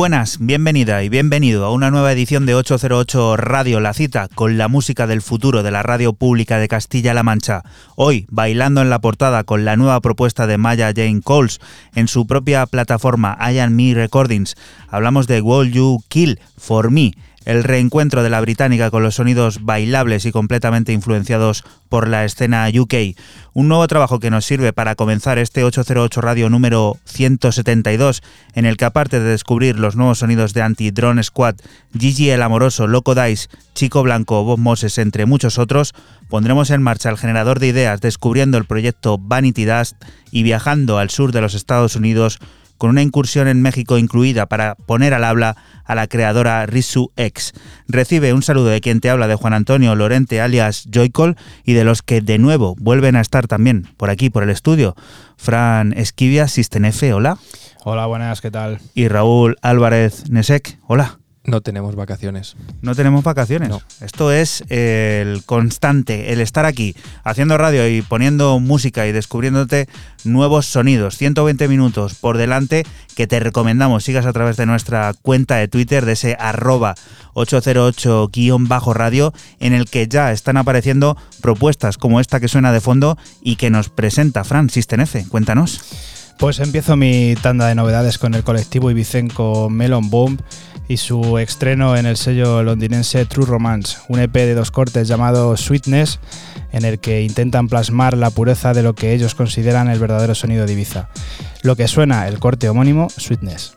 Buenas, bienvenida y bienvenido a una nueva edición de 808 Radio La Cita con la música del futuro de la radio pública de Castilla-La Mancha. Hoy, bailando en la portada con la nueva propuesta de Maya Jane Coles en su propia plataforma I Me Recordings, hablamos de Will You Kill For Me el reencuentro de la británica con los sonidos bailables y completamente influenciados por la escena UK. Un nuevo trabajo que nos sirve para comenzar este 808 Radio número 172, en el que aparte de descubrir los nuevos sonidos de Anti-Drone Squad, Gigi el Amoroso, Loco Dice, Chico Blanco, Bob Moses, entre muchos otros, pondremos en marcha el generador de ideas descubriendo el proyecto Vanity Dust y viajando al sur de los Estados Unidos con una incursión en México incluida para poner al habla a la creadora Risu X. Recibe un saludo de quien te habla de Juan Antonio Lorente alias Joycol y de los que de nuevo vuelven a estar también por aquí, por el estudio. Fran Esquivia, Sistenefe, hola. Hola, buenas, ¿qué tal? Y Raúl Álvarez Nesek, hola. No tenemos vacaciones. No tenemos vacaciones. Esto es el constante, el estar aquí haciendo radio y poniendo música y descubriéndote nuevos sonidos. 120 minutos por delante que te recomendamos sigas a través de nuestra cuenta de Twitter de ese arroba 808-radio en el que ya están apareciendo propuestas como esta que suena de fondo y que nos presenta Fran Sistenefe. Cuéntanos. Pues empiezo mi tanda de novedades con el colectivo ibicenco Melon Boom y su estreno en el sello londinense True Romance, un EP de dos cortes llamado Sweetness, en el que intentan plasmar la pureza de lo que ellos consideran el verdadero sonido de Ibiza. Lo que suena el corte homónimo Sweetness.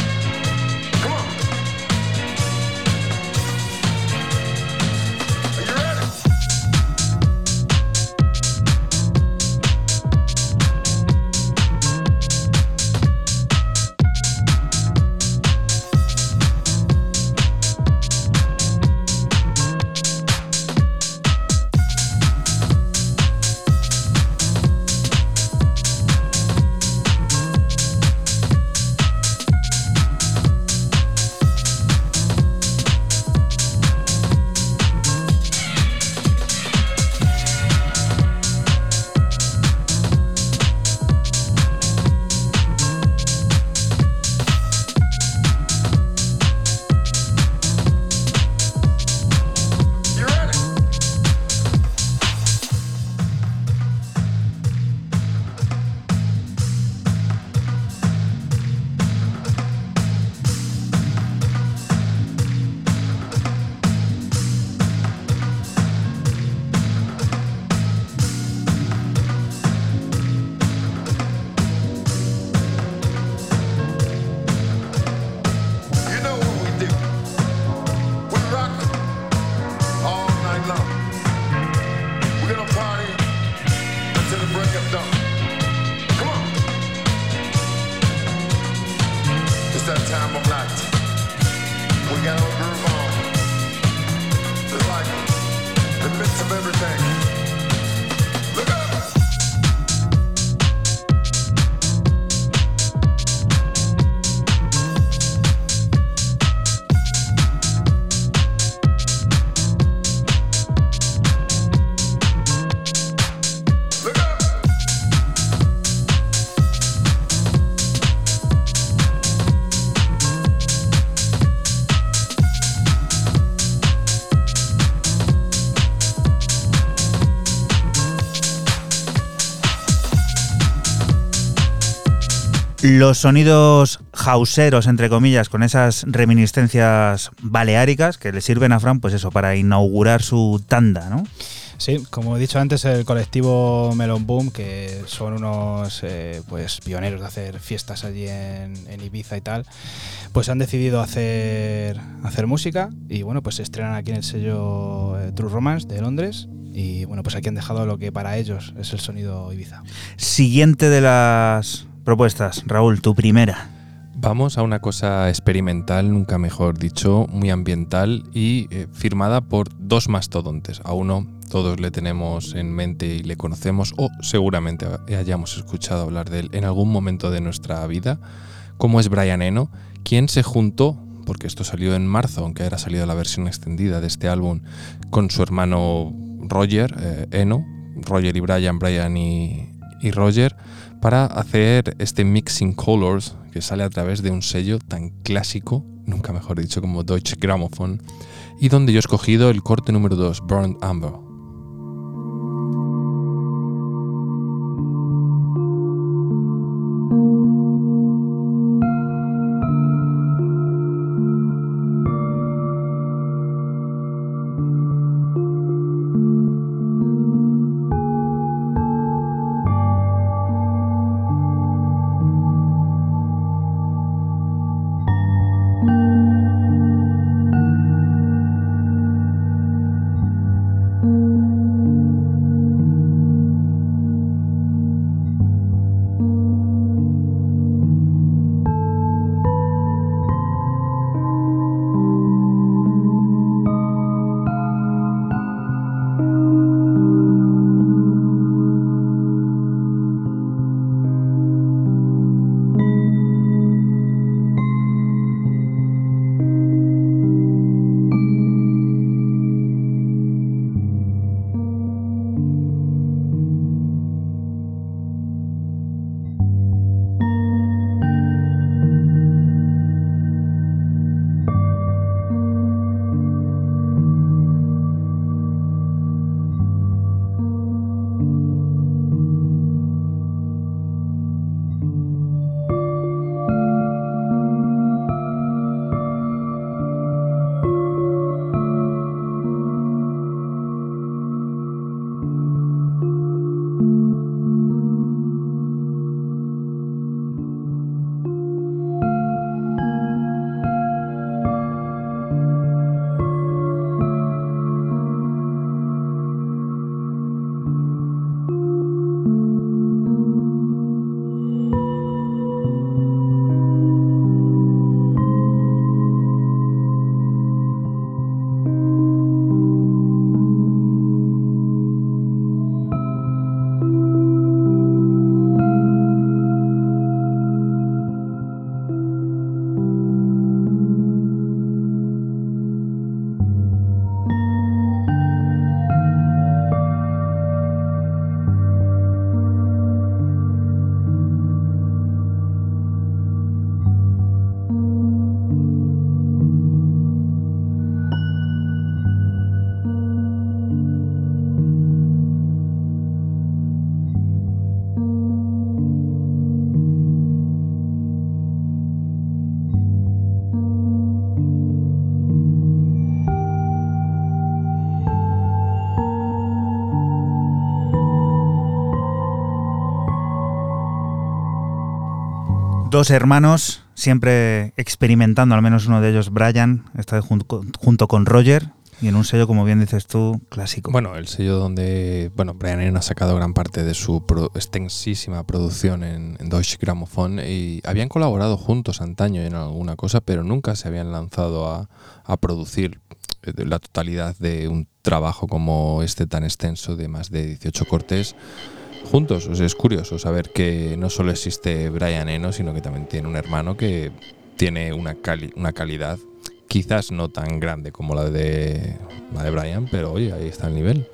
los sonidos hauseros, entre comillas, con esas reminiscencias baleáricas que le sirven a Fran, pues eso, para inaugurar su tanda, ¿no? Sí, como he dicho antes, el colectivo Melon Boom, que son unos eh, pues pioneros de hacer fiestas allí en, Ibiza y tal, pues han decidido hacer, hacer música y bueno, pues se estrenan aquí en el sello eh, True Romance de Londres y bueno, pues aquí han dejado lo que para ellos es el sonido Ibiza. Siguiente de las propuestas, Raúl, tu primera. Vamos a una cosa experimental, nunca mejor dicho, muy ambiental y eh, firmada por dos mastodontes. A uno todos le tenemos en mente y le conocemos o seguramente hayamos escuchado hablar de él en algún momento de nuestra vida, como es Brian Eno, quien se juntó, porque esto salió en marzo, aunque era salido la versión extendida de este álbum, con su hermano Roger eh, Eno, Roger y Brian, Brian y, y Roger, para hacer este Mixing Colors que sale a través de un sello tan clásico, nunca mejor dicho, como Deutsche Grammophon, y donde yo he escogido el corte número 2, Burned Amber. Dos hermanos, siempre experimentando, al menos uno de ellos, Brian, está junto, con Roger, y en un sello, como bien dices tú, clásico. Bueno, el sello donde bueno, Brian Eno ha sacado gran parte de su extensísima producción en, Deutsche Grammophon y habían colaborado juntos antaño en alguna cosa, pero nunca se habían lanzado a, a producir eh, la totalidad de un trabajo como este tan extenso de más de 18 cortes juntos. Es curioso saber que no solo existe Brian Eno, sino que también tiene un hermano que tiene una, una calidad quizás no tan grande como la de, la de Brian, pero oye, ahí está el nivel.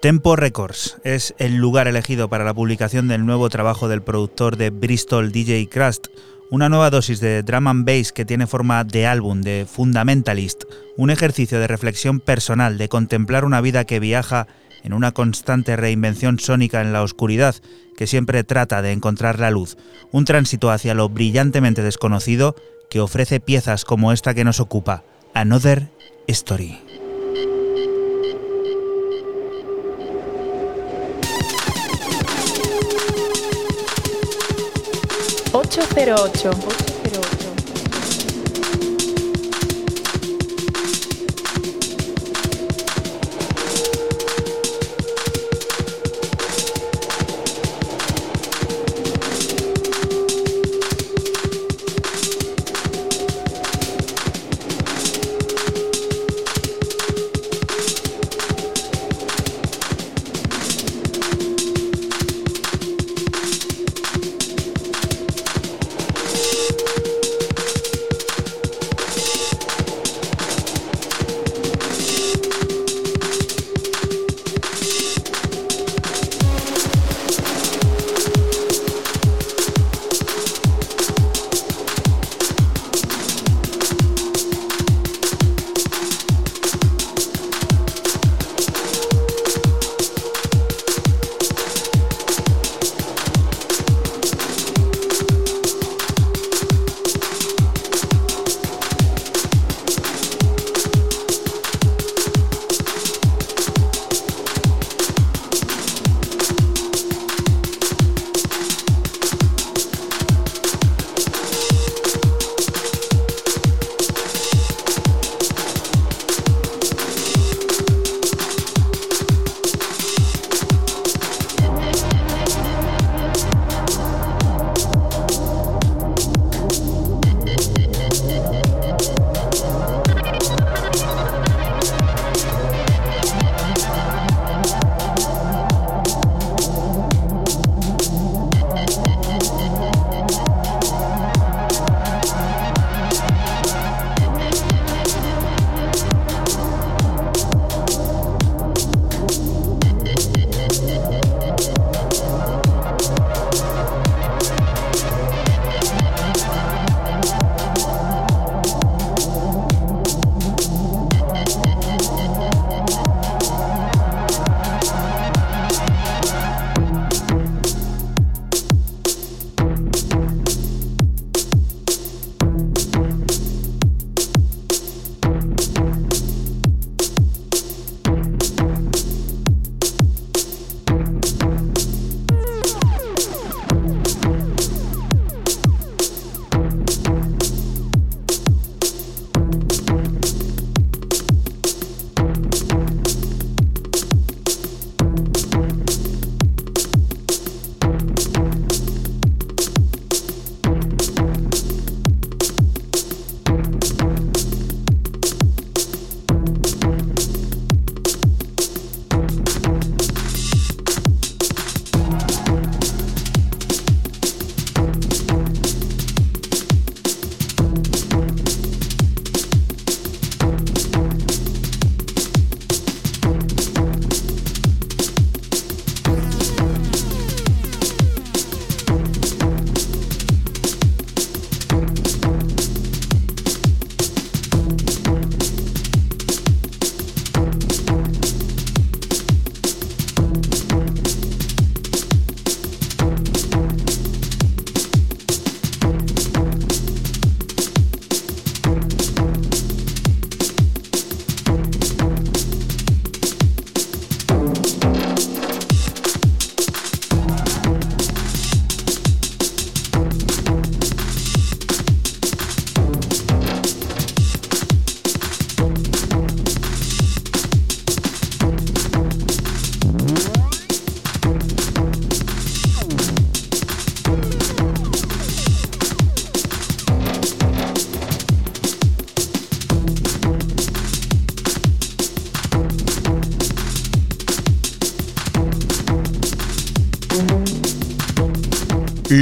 Tempo Records es el lugar elegido para la publicación del nuevo trabajo del productor de Bristol DJ Crust, una nueva dosis de drum and bass que tiene forma de álbum, de fundamentalist, un ejercicio de reflexión personal, de contemplar una vida que viaja en una constante reinvención sónica en la oscuridad que siempre trata de encontrar la luz, un tránsito hacia lo brillantemente desconocido que ofrece piezas como esta que nos ocupa, Another Story. Ocho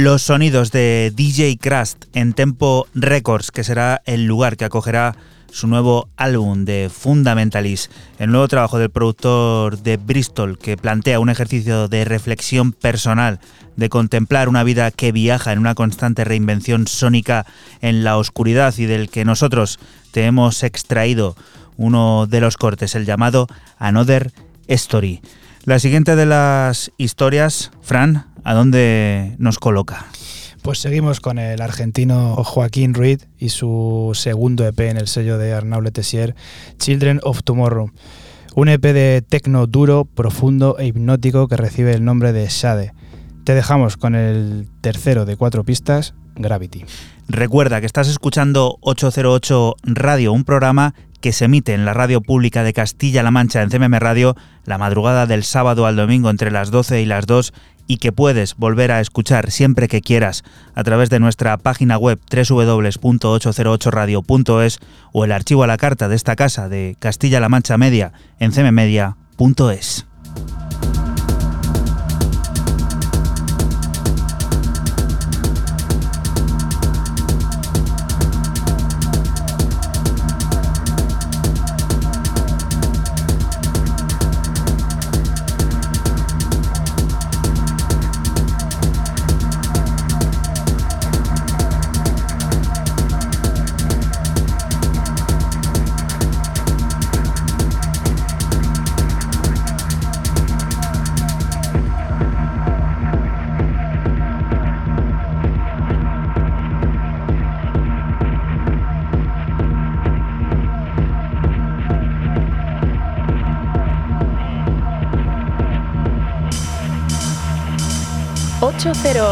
Los sonidos de DJ Crust en Tempo Records, que será el lugar que acogerá su nuevo álbum de Fundamentalis, el nuevo trabajo del productor de Bristol que plantea un ejercicio de reflexión personal, de contemplar una vida que viaja en una constante reinvención sónica en la oscuridad y del que nosotros te hemos extraído uno de los cortes, el llamado Another Story. La siguiente de las historias, Fran, ¿a dónde nos coloca? Pues seguimos con el argentino Joaquín Reed y su segundo EP en el sello de Arnaud Letessier, Children of Tomorrow. Un EP de tecno duro, profundo e hipnótico que recibe el nombre de Shade. Te dejamos con el tercero de cuatro pistas, Gravity. Recuerda que estás escuchando 808 Radio, un programa que se emite en la radio pública de Castilla-La Mancha en CMM Radio la madrugada del sábado al domingo entre las 12 y las 2 y que puedes volver a escuchar siempre que quieras a través de nuestra página web www.808radio.es o el archivo a la carta de esta casa de Castilla-La Mancha Media en cmmedia.es.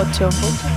808. 808.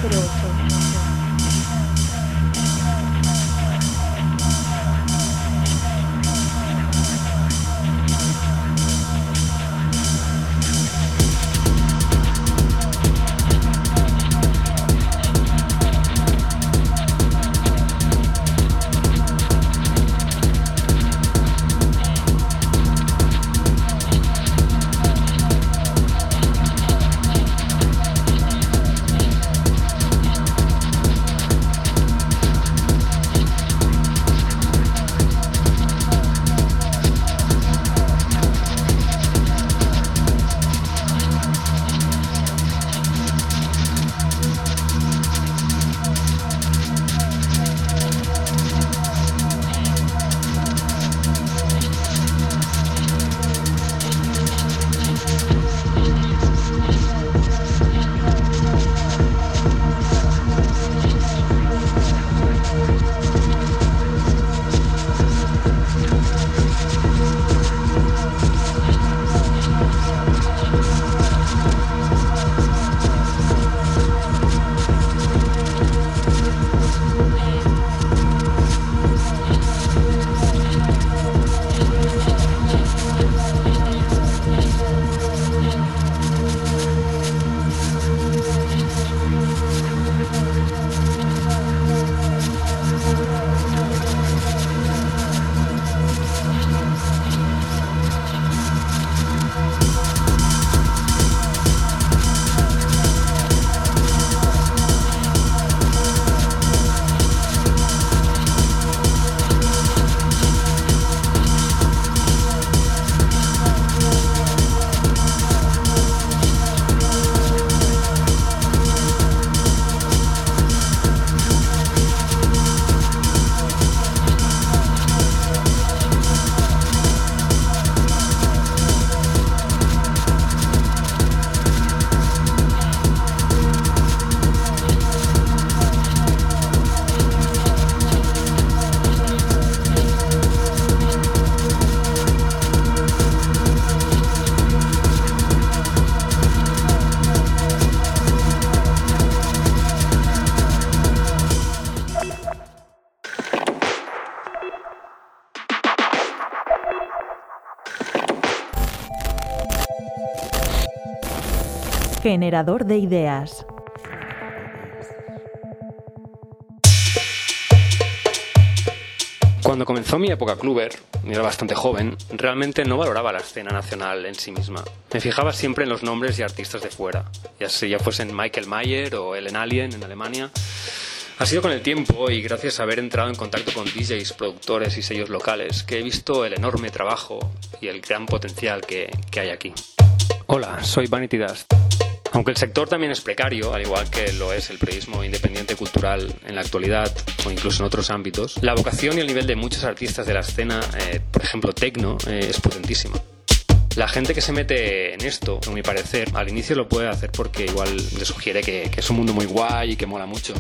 Generador de ideas. Cuando comenzó mi época cluber, y era bastante joven, realmente no valoraba la escena nacional en sí misma. Me fijaba siempre en los nombres y artistas de fuera, ya sea ya fuesen Michael Mayer o Ellen Alien en Alemania. Ha sido con el tiempo y gracias a haber entrado en contacto con DJs, productores y sellos locales que he visto el enorme trabajo y el gran potencial que, que hay aquí. Hola, soy Vanity Dust. Aunque el sector también es precario, al igual que lo es el periodismo independiente cultural en la actualidad o incluso en otros ámbitos, la vocación y el nivel de muchos artistas de la escena, eh, por ejemplo tecno, eh, es potentísima. La gente que se mete en esto, a mi parecer, al inicio lo puede hacer porque igual le sugiere que, que, es un mundo muy guay y que mola mucho.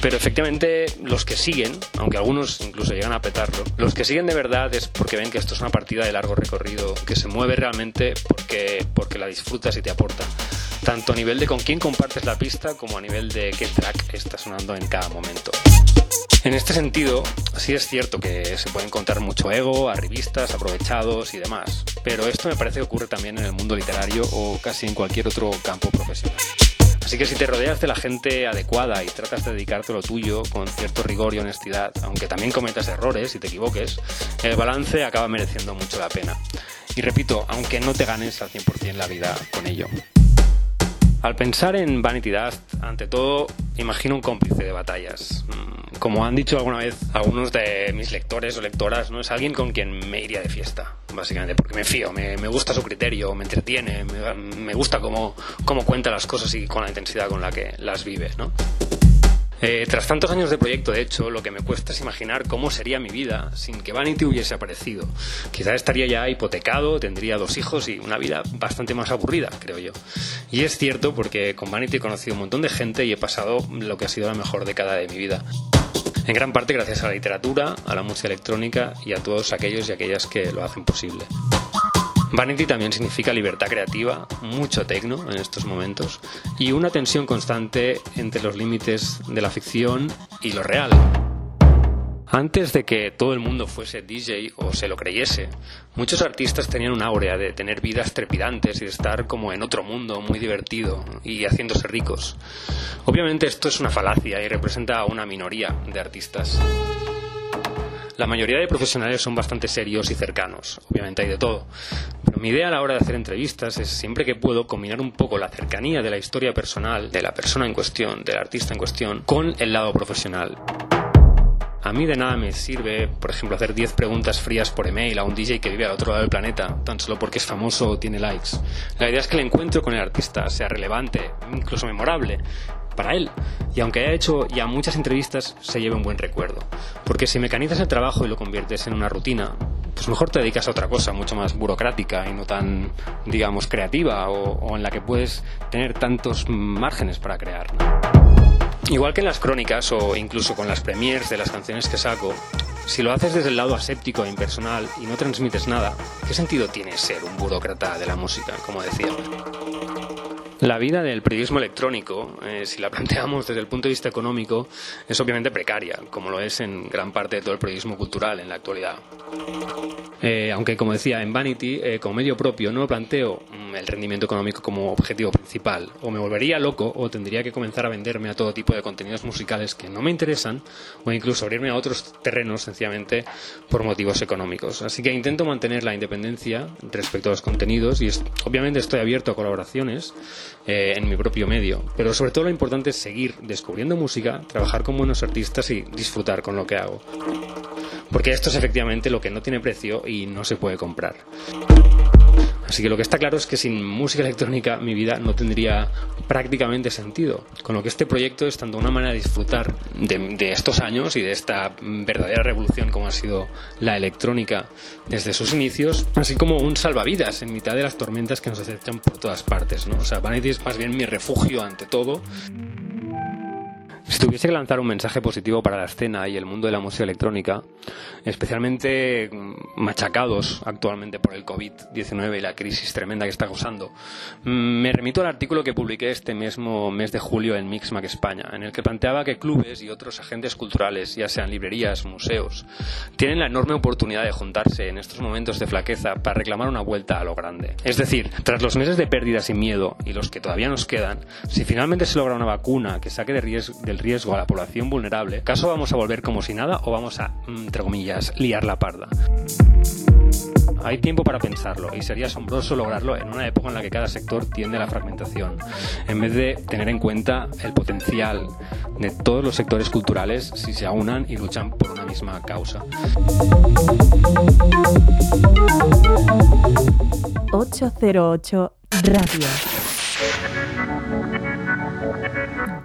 Pero efectivamente los que siguen, aunque algunos incluso llegan a petarlo, los que siguen de verdad es porque ven que esto es una partida de largo recorrido, que se mueve realmente porque, porque la disfrutas y te aporta. tanto a nivel de con quién compartes la pista como a nivel de qué track está sonando en cada momento. En este sentido, sí es cierto que se puede encontrar mucho ego, arribistas, aprovechados y demás, pero esto me parece que ocurre también en el mundo literario o casi en cualquier otro campo profesional. Así que si te rodeas de la gente adecuada y tratas de dedicarte a lo tuyo con cierto rigor y honestidad, aunque también cometas errores y te equivoques, el balance acaba mereciendo mucho la pena. Y repito, aunque no te ganes al 100% la vida con ello. Al pensar en Vanity Dust, ante todo, imagino un cómplice de batallas. Mm, como han dicho alguna vez algunos de mis lectores o lectoras, no es alguien con quien me iría de fiesta, básicamente, porque me fío, me, gusta su criterio, me entretiene, me, gusta cómo, cómo cuenta las cosas y con la intensidad con la que las vive, ¿no? Eh, tras tantos años de proyecto, de hecho, lo que me cuesta es imaginar cómo sería mi vida sin que Vanity hubiese aparecido. Quizás estaría ya hipotecado, tendría dos hijos y una vida bastante más aburrida, creo yo. Y es cierto porque con Vanity he conocido un montón de gente y he pasado lo que ha sido la mejor década de mi vida. En gran parte gracias a la literatura, a la música electrónica y a todos aquellos y aquellas que lo hacen posible. Vanity también significa libertad creativa, mucho tecno en estos momentos y una tensión constante entre los límites de la ficción y lo real. Antes de que todo el mundo fuese DJ o se lo creyese, muchos artistas tenían una áurea de tener vidas trepidantes y de estar como en otro mundo muy divertido y haciéndose ricos. Obviamente esto es una falacia y representa a una minoría de artistas. La mayoría de profesionales son bastante serios y cercanos, obviamente hay de todo. Pero mi idea a la hora de hacer entrevistas es siempre que puedo combinar un poco la cercanía de la historia personal, de la persona en cuestión, del artista en cuestión, con el lado profesional. A mí de nada me sirve, por ejemplo, hacer 10 preguntas frías por email a un DJ que vive al otro lado del planeta, tan solo porque es famoso o tiene likes. La idea es que el encuentro con el artista sea relevante, incluso memorable, para él. Y aunque haya hecho ya muchas entrevistas, se lleve un buen recuerdo. Porque si mecanizas el trabajo y lo conviertes en una rutina, pues mejor te dedicas a otra cosa, mucho más burocrática y no tan, digamos, creativa o, en la que puedes tener tantos márgenes para crear. Igual que en las crónicas o incluso con las premiers de las canciones que saco, si lo haces desde el lado aséptico e impersonal y no transmites nada, ¿qué sentido tiene ser un burócrata de la música, como decía? La vida del periodismo electrónico, eh, si la planteamos desde el punto de vista económico, es obviamente precaria, como lo es en gran parte de todo el periodismo cultural en la actualidad. Eh, aunque, como decía, en Vanity, eh, como medio propio, no planteo mm, el rendimiento económico como objetivo principal. O me volvería loco o tendría que comenzar a venderme a todo tipo de contenidos musicales que no me interesan o incluso abrirme a otros terrenos sencillamente por motivos económicos. Así que intento mantener la independencia respecto a los contenidos y obviamente estoy abierto a colaboraciones eh, en mi propio medio. Pero sobre todo lo importante es seguir descubriendo música, trabajar con buenos artistas y disfrutar con lo que hago. Porque esto es efectivamente lo que no tiene precio y no se puede comprar. Así que lo que está claro es que sin música electrónica mi vida no tendría prácticamente sentido. Con lo que este proyecto es tanto una manera de disfrutar de, estos años y de esta verdadera revolución como ha sido la electrónica desde sus inicios, así como un salvavidas en mitad de las tormentas que nos acechan por todas partes. ¿no? O sea, Vanity es más bien mi refugio ante todo. Si tuviese que lanzar un mensaje positivo para la escena y el mundo de la música electrónica, especialmente machacados actualmente por el COVID-19 y la crisis tremenda que está causando, mm, me remito al artículo que publiqué este mismo mes de julio en Mixmac España, en el que planteaba que clubes y otros agentes culturales, ya sean librerías, museos, tienen la enorme oportunidad de juntarse en estos momentos de flaqueza para reclamar una vuelta a lo grande. Es decir, tras los meses de pérdida sin miedo y los que todavía nos quedan, si finalmente se logra una vacuna que saque de riesgo, del riesgo a la población vulnerable, ¿caso vamos a volver como si nada o vamos a, mm, entre comillas, liar la parda? Hay tiempo para pensarlo y sería asombroso lograrlo en una época en la que cada sector tiende a la fragmentación, en vez de tener en cuenta el potencial de todos los sectores culturales si se aunan y luchan por una misma causa. 808 Radio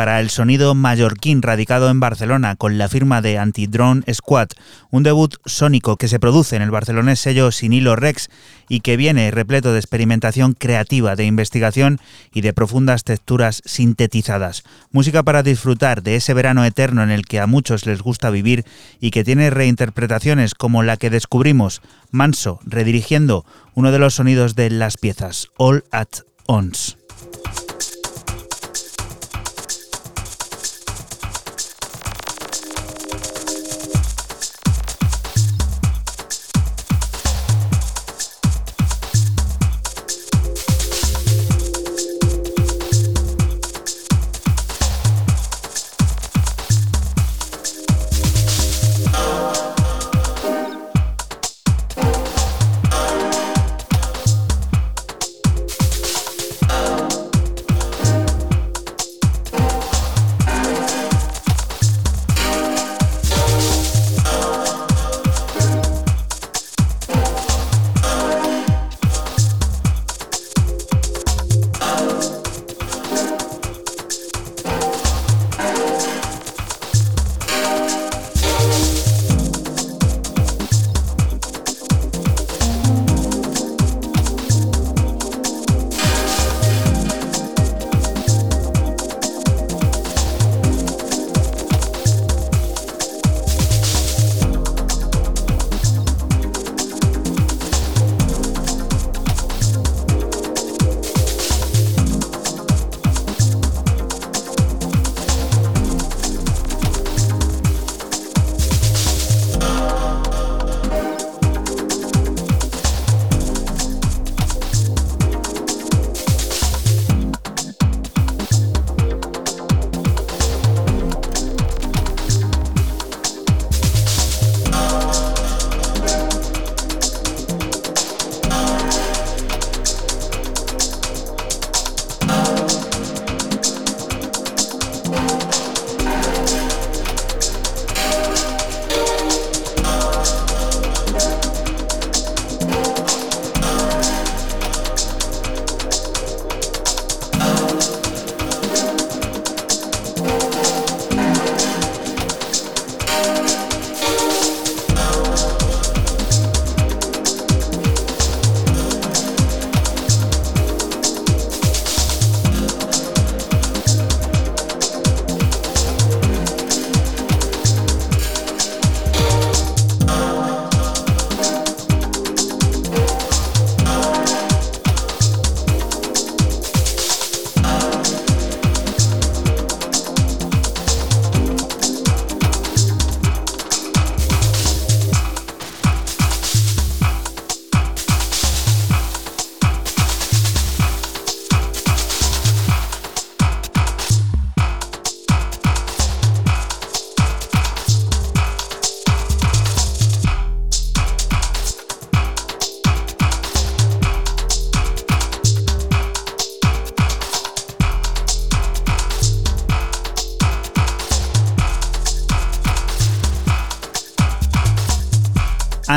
para el sonido mallorquín radicado en Barcelona con la firma de Anti-Drone Squad, un debut sónico que se produce en el barcelonés sello Sinilo Rex y que viene repleto de experimentación creativa, de investigación y de profundas texturas sintetizadas. Música para disfrutar de ese verano eterno en el que a muchos les gusta vivir y que tiene reinterpretaciones como la que descubrimos, Manso, redirigiendo uno de los sonidos de las piezas, All at Ons.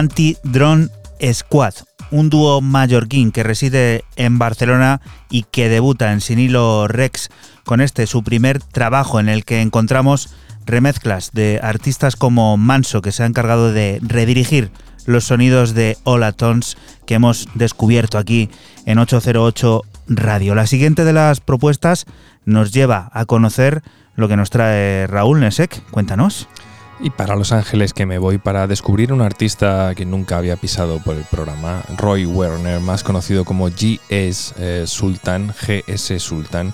Anti-Drone Squad, un dúo mallorquín que reside en Barcelona y que debuta en Sinilo Rex con este su primer trabajo en el que encontramos remezclas de artistas como Manso que se ha encargado de redirigir los sonidos de Tones que hemos descubierto aquí en 808 Radio. La siguiente de las propuestas nos lleva a conocer lo que nos trae Raúl Nesek. Cuéntanos. Y para Los Ángeles que me voy para descubrir un artista que nunca había pisado por el programa, Roy Werner, más conocido como GS eh, Sultan, GS Sultan.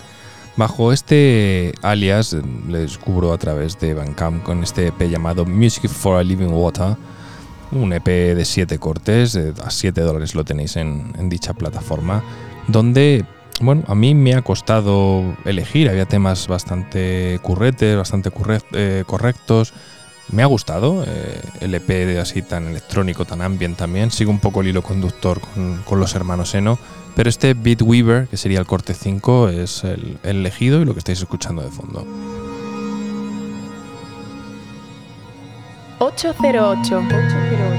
Bajo este alias le descubro a través de Bandcamp con este EP llamado Music for a Living Water, un EP de 7 cortes, a 7 dólares lo tenéis en, dicha plataforma, donde bueno, a mí me ha costado elegir, había temas bastante curretes, bastante eh, correctos, me ha gustado eh, el EP de así tan electrónico, tan ambient también. Sigo un poco el hilo conductor con, los hermanos Eno. Pero este Beat Weaver, que sería el corte 5, es el, el elegido y lo que estáis escuchando de fondo. 808. 808.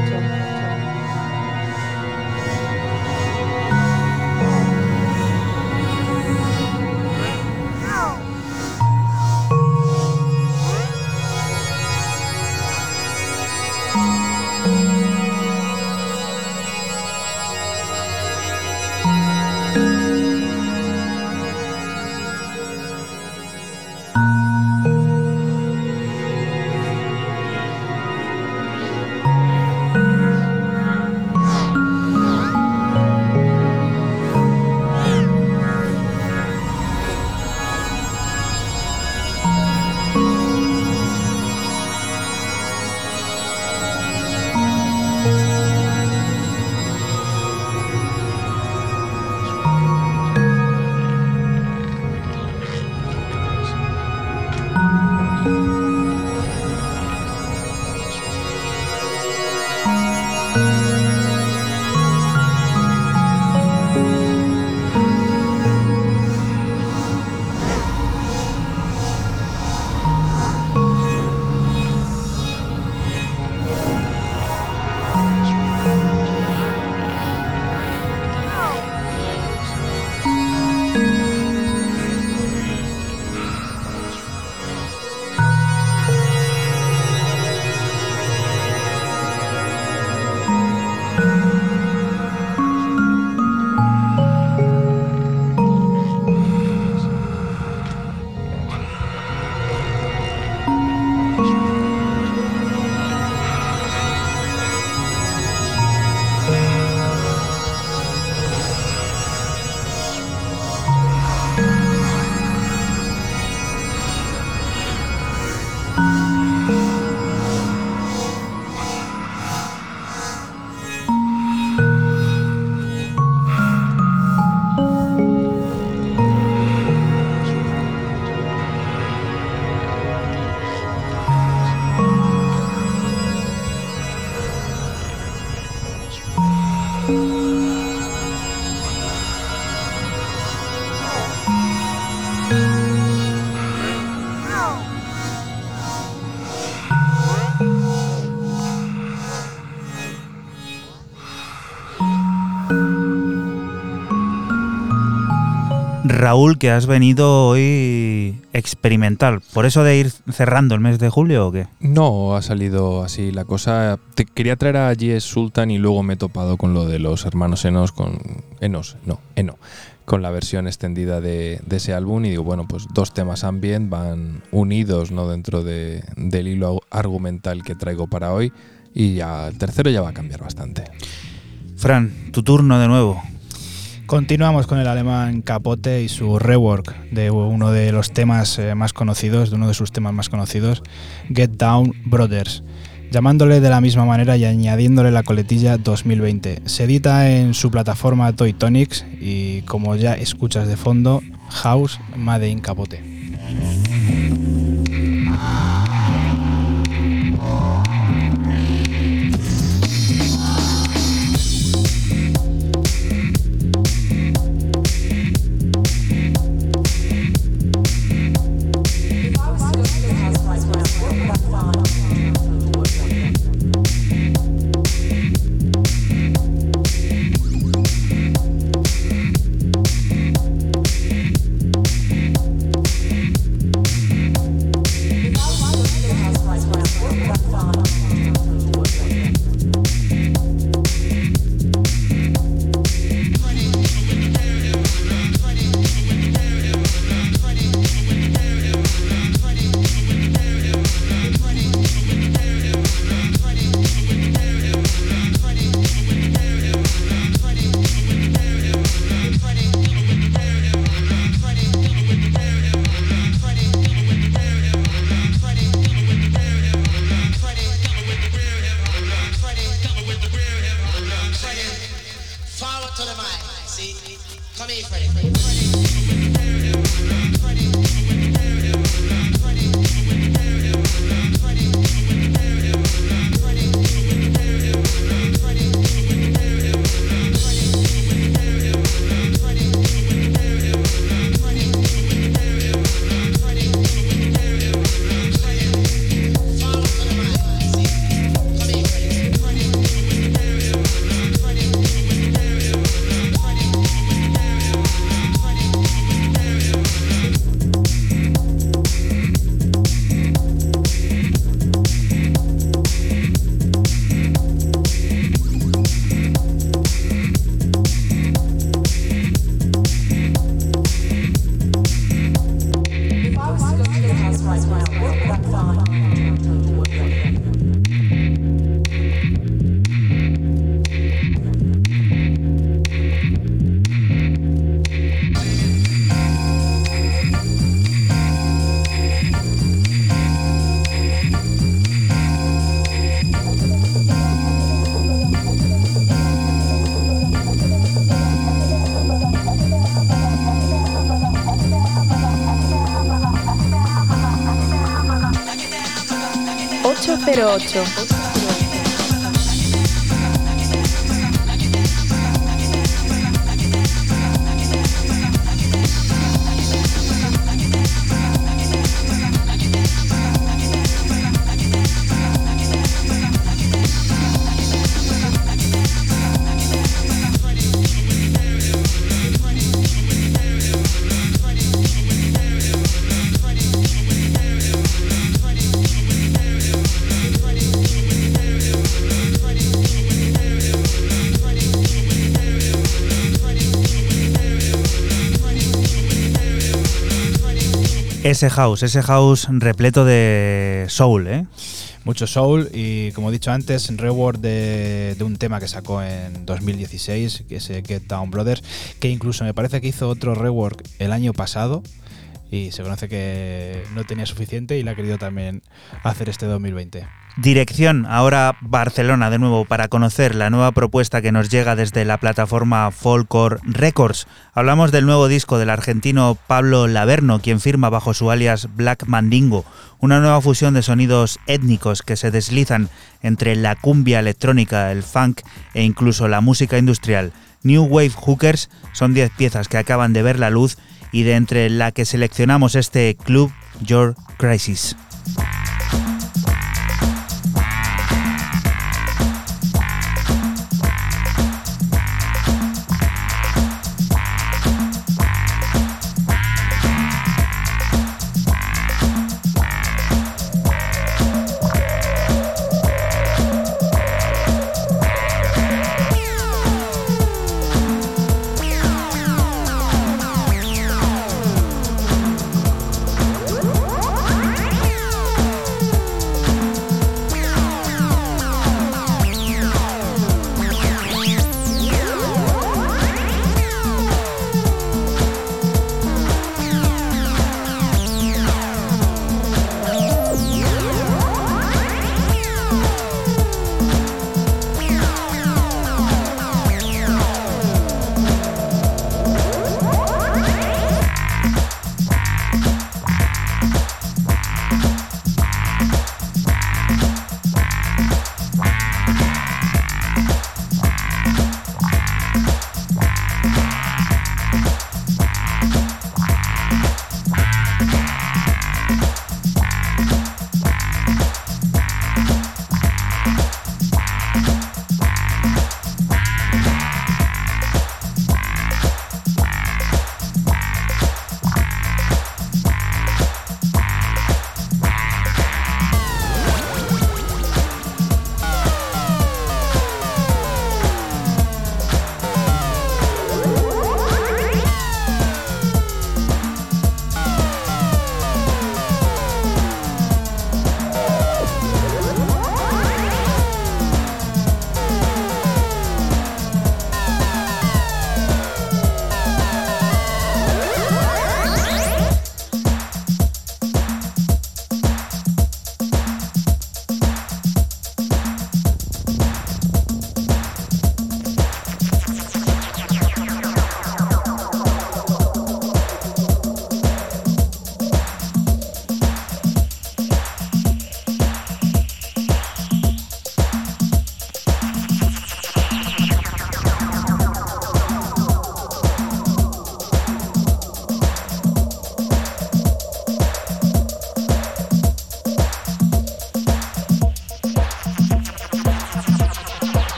Raúl, que has venido hoy experimental. ¿Por eso de ir cerrando el mes de julio o qué? No, ha salido así la cosa. Te quería traer a Jess Sultan y luego me he topado con lo de los hermanos Enos, con. Enos, no, Eno. Con la versión extendida de, ese álbum y digo, bueno, pues dos temas ambient van unidos ¿no? dentro de, del hilo argumental que traigo para hoy y ya el tercero ya va a cambiar bastante. Fran, tu turno de nuevo. Continuamos con el alemán Capote y su rework de uno de los temas eh, más conocidos, de uno de sus temas más conocidos, Get Down Brothers, llamándole de la misma manera y añadiéndole la coletilla 2020. Se edita en su plataforma Toy Tonics y como ya escuchas de fondo, House Made in Capote. 808. Ese house, ese house repleto de soul, ¿eh? Mucho soul y como he dicho antes, reward de, un tema que sacó en 2016, que es Get Down Brothers, que incluso me parece que hizo otro rework el año pasado y se conoce que no tenía suficiente y la ha querido también hacer este 2020. Dirección ahora Barcelona de nuevo para conocer la nueva propuesta que nos llega desde la plataforma Folkor Records. Hablamos del nuevo disco del argentino Pablo Laverno, quien firma bajo su alias Black Mandingo, una nueva fusión de sonidos étnicos que se deslizan entre la cumbia electrónica, el funk e incluso la música industrial. New Wave Hookers son 10 piezas que acaban de ver la luz y de entre la que seleccionamos este club Your Crisis.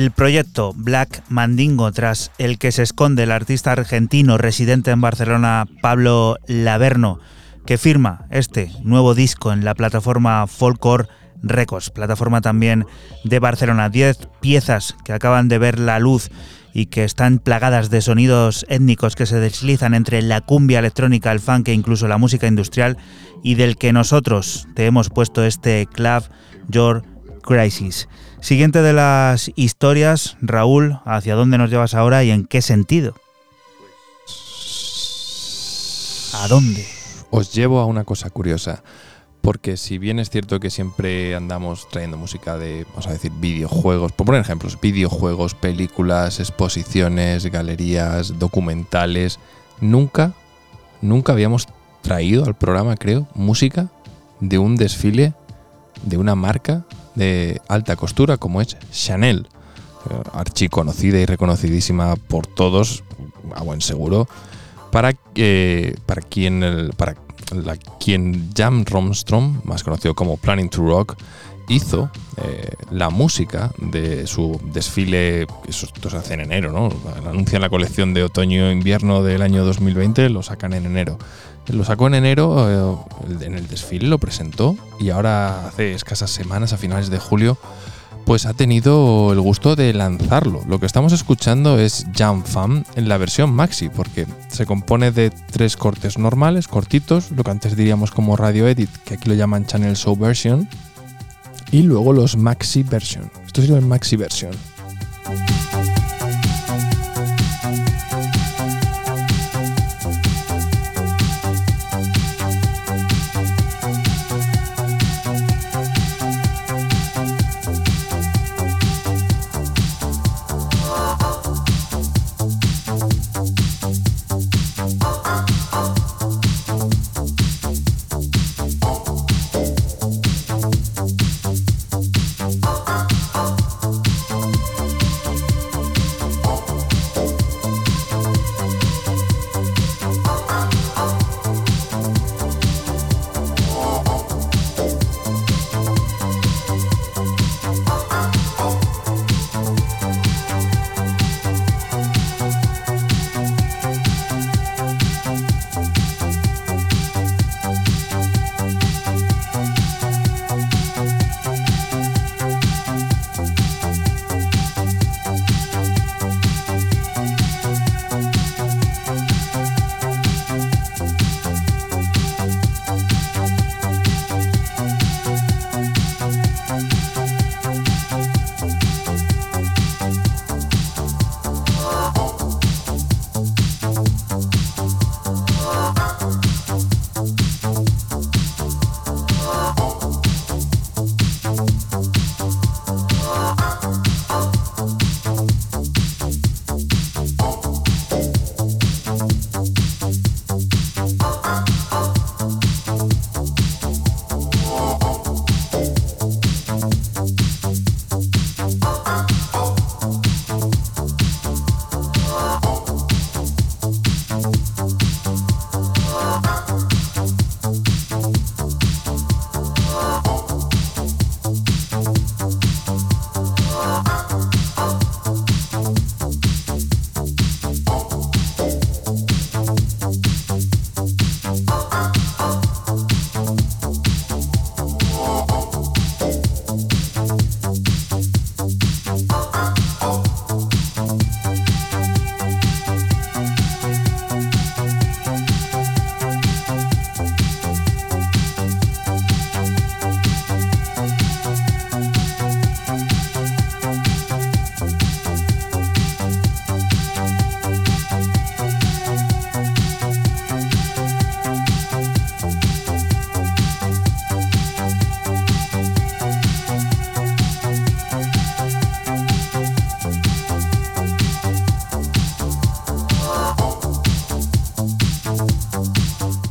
El proyecto Black Mandingo, tras el que se esconde el artista argentino residente en Barcelona Pablo Laverno, que firma este nuevo disco en la plataforma Folkcore Records, plataforma también de Barcelona. Diez piezas que acaban de ver la luz y que están plagadas de sonidos étnicos que se deslizan entre la cumbia electrónica, el funk e incluso la música industrial y del que nosotros te hemos puesto este Club Your Crisis. Siguiente de las historias, Raúl, ¿hacia dónde nos llevas ahora y en qué sentido? ¿A dónde? Os llevo a una cosa curiosa porque si bien es cierto que siempre andamos trayendo música de, vamos a decir, videojuegos, por poner ejemplos, videojuegos, películas, exposiciones, galerías, documentales, nunca, nunca habíamos traído al programa, creo, música de un desfile de una marca de alta costura como es Chanel, eh, archiconocida y reconocidísima por todos, a buen seguro, para, que para quien, para quien Jam Romstrom, más conocido como Planning to Rock, hizo eh, la música de su desfile, eso esto se hace en enero, ¿no? Anuncian la colección de otoño-invierno del año 2020, lo sacan en enero. Lo sacó en enero, eh, en el desfile lo presentó y ahora hace escasas semanas, a finales de julio, pues ha tenido el gusto de lanzarlo. Lo que estamos escuchando es Jam Fam en la versión maxi, porque se compone de tres cortes normales, cortitos, lo que antes diríamos como radio edit, que aquí lo llaman channel show version, y luego los maxi version. Esto sería el maxi version.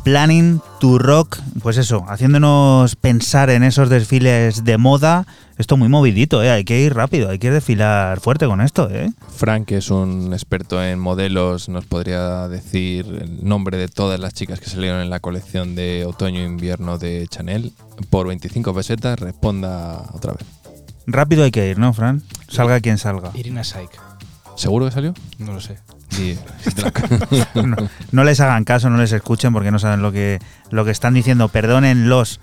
Planning to Rock, pues eso, haciéndonos pensar en esos desfiles de moda. Esto muy movidito, ¿eh? hay que ir rápido, hay que desfilar fuerte con esto. ¿eh? Frank, que es un experto en modelos, nos podría decir el nombre de todas las chicas que salieron en la colección de otoño-invierno de Chanel. Por 25 pesetas, responda otra vez. Rápido hay que ir, ¿no, Fran? Salga quien salga. Irina Saik. ¿Seguro que salió? No lo sé. Sí, no, no les hagan caso, no les escuchen porque no saben lo que, lo que están diciendo. Perdónenlos.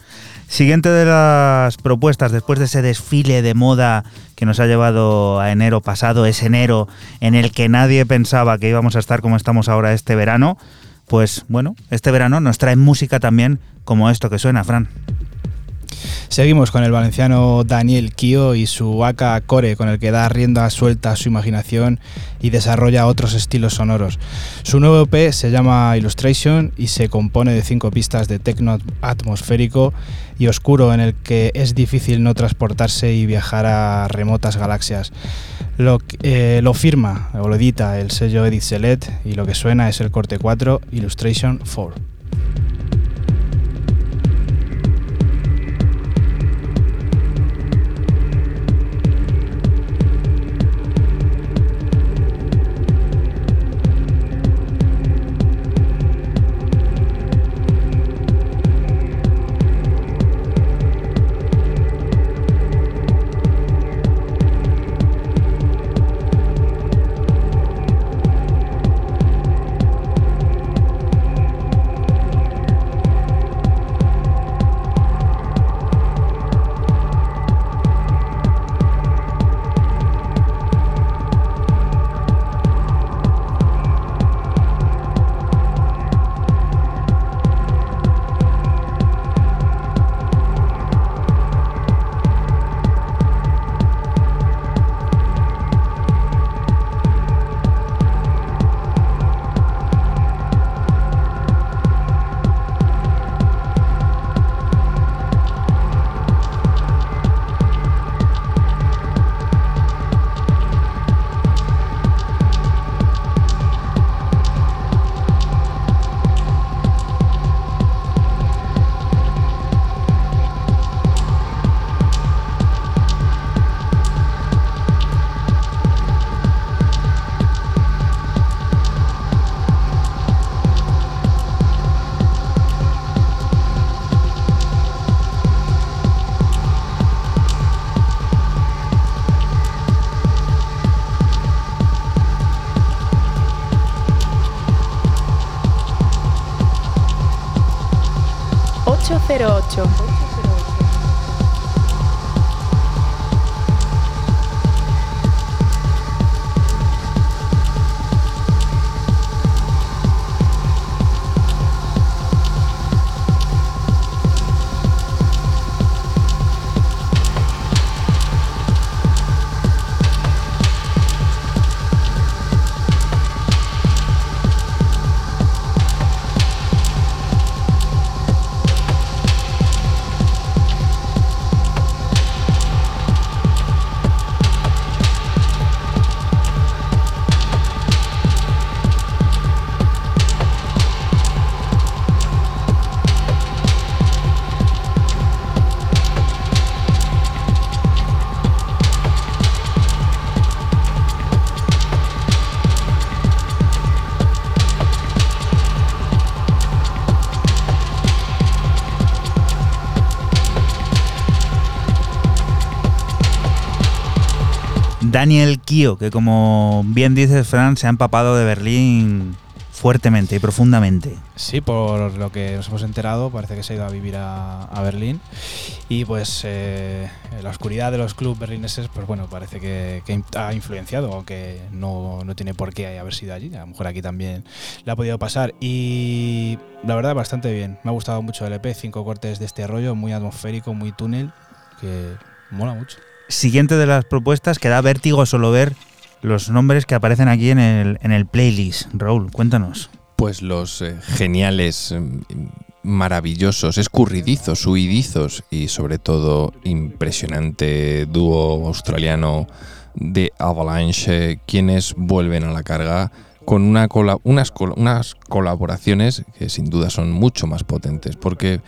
Siguiente de las propuestas, después de ese desfile de moda que nos ha llevado a enero pasado, ese enero en el que nadie pensaba que íbamos a estar como estamos ahora este verano, pues bueno, este verano nos trae música también como esto que suena, Fran. Seguimos con el valenciano Daniel Kio y su AK Core, con el que da rienda suelta a su imaginación y desarrolla otros estilos sonoros. Su nuevo EP se llama Illustration y se compone de cinco pistas de techno atmosférico y oscuro en el que es difícil no transportarse y viajar a remotas galaxias. Lo, eh, lo firma o lo edita el sello Edith Selet y lo que suena es el corte 4 Illustration 4. 808. Daniel Kio, que como bien dices, Fran, se ha empapado de Berlín fuertemente y profundamente. Sí, por lo que nos hemos enterado, parece que se ha ido a vivir a, Berlín. Y pues eh, la oscuridad de los clubes berlineses, pues bueno, parece que, ha influenciado, aunque no, no, tiene por qué haber sido allí, a lo mejor aquí también le ha podido pasar. Y la verdad bastante bien, me ha gustado mucho el EP, cinco cortes de este rollo, muy atmosférico, muy túnel, que mola mucho siguiente de las propuestas que da vértigo solo ver los nombres que aparecen aquí en el, en el playlist. Raúl, cuéntanos. Pues los eh, geniales, eh, maravillosos, escurridizos, huidizos y sobre todo impresionante dúo australiano de Avalanche, quienes vuelven a la carga con una unas, unas colaboraciones que sin duda son mucho más potentes, porque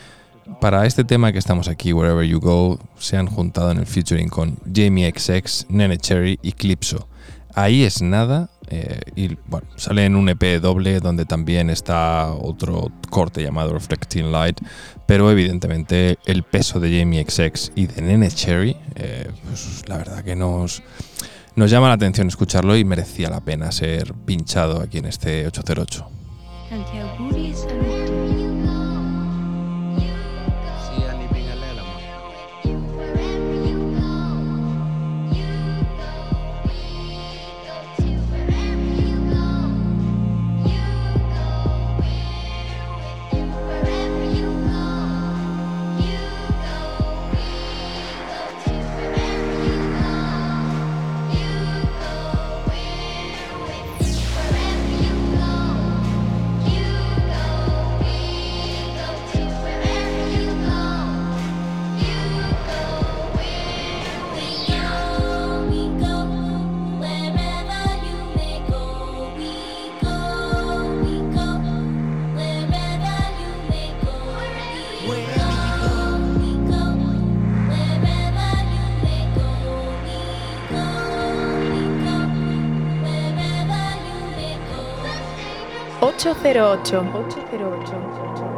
para este tema que estamos aquí, Wherever You Go, se han juntado en el featuring con Jamie XX, Nene Cherry y Clipso. Ahí es nada, eh, y bueno, sale en un EP doble donde también está otro corte llamado Reflecting Light, pero evidentemente el peso de Jamie XX y de Nene Cherry, eh, pues la verdad que nos, nos llama la atención escucharlo y merecía la pena ser pinchado aquí en este 808. 808. 808.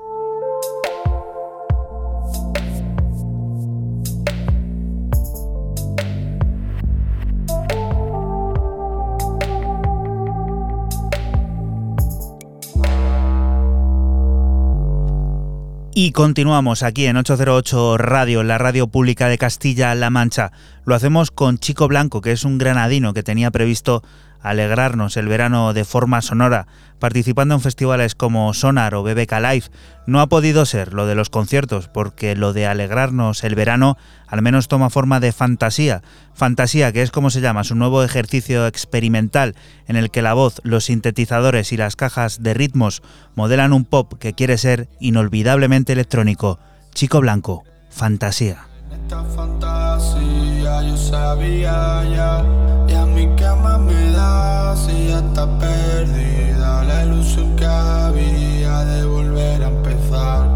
Y continuamos aquí en 808 Radio, la radio pública de Castilla-La Mancha. Lo hacemos con Chico Blanco, que es un granadino que tenía previsto alegrarnos el verano de forma sonora, participando en festivales como Sonar o BBK Live. No ha podido ser lo de los conciertos, porque lo de alegrarnos el verano al menos toma forma de fantasía. Fantasía, que es como se llama, su nuevo ejercicio experimental en el que la voz, los sintetizadores y las cajas de ritmos modelan un pop que quiere ser inolvidablemente electrónico. Chico Blanco, fantasía. Esta fantasía yo sabía ya Y a qué más me da si ya está perdida La ilusión que había de volver a empezar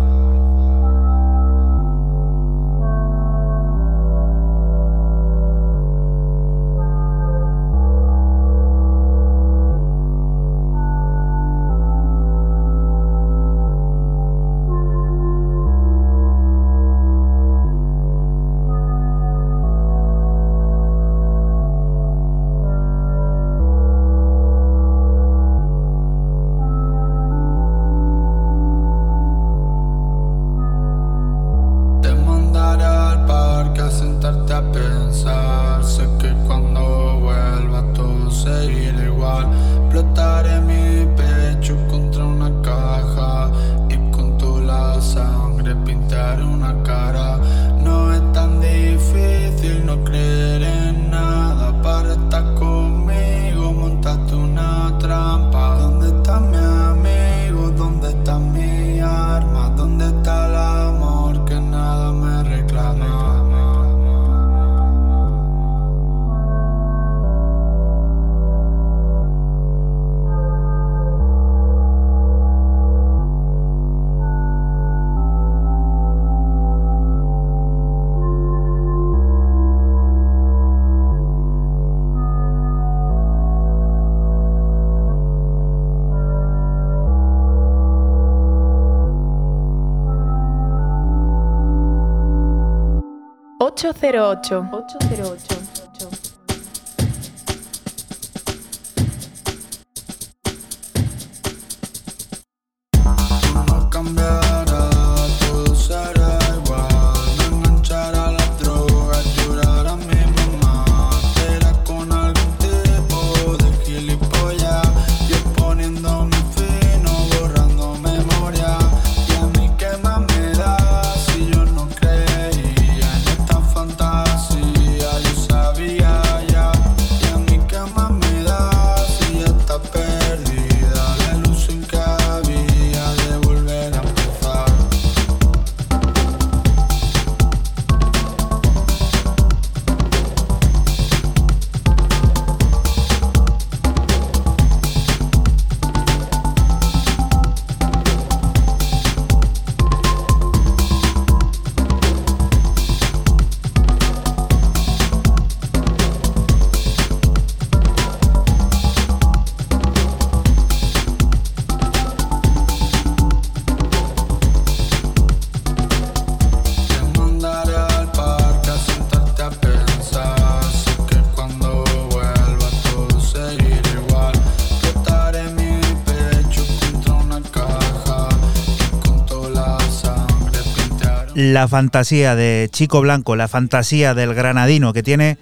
808. 808. La fantasía de Chico Blanco, la fantasía del granadino que tiene,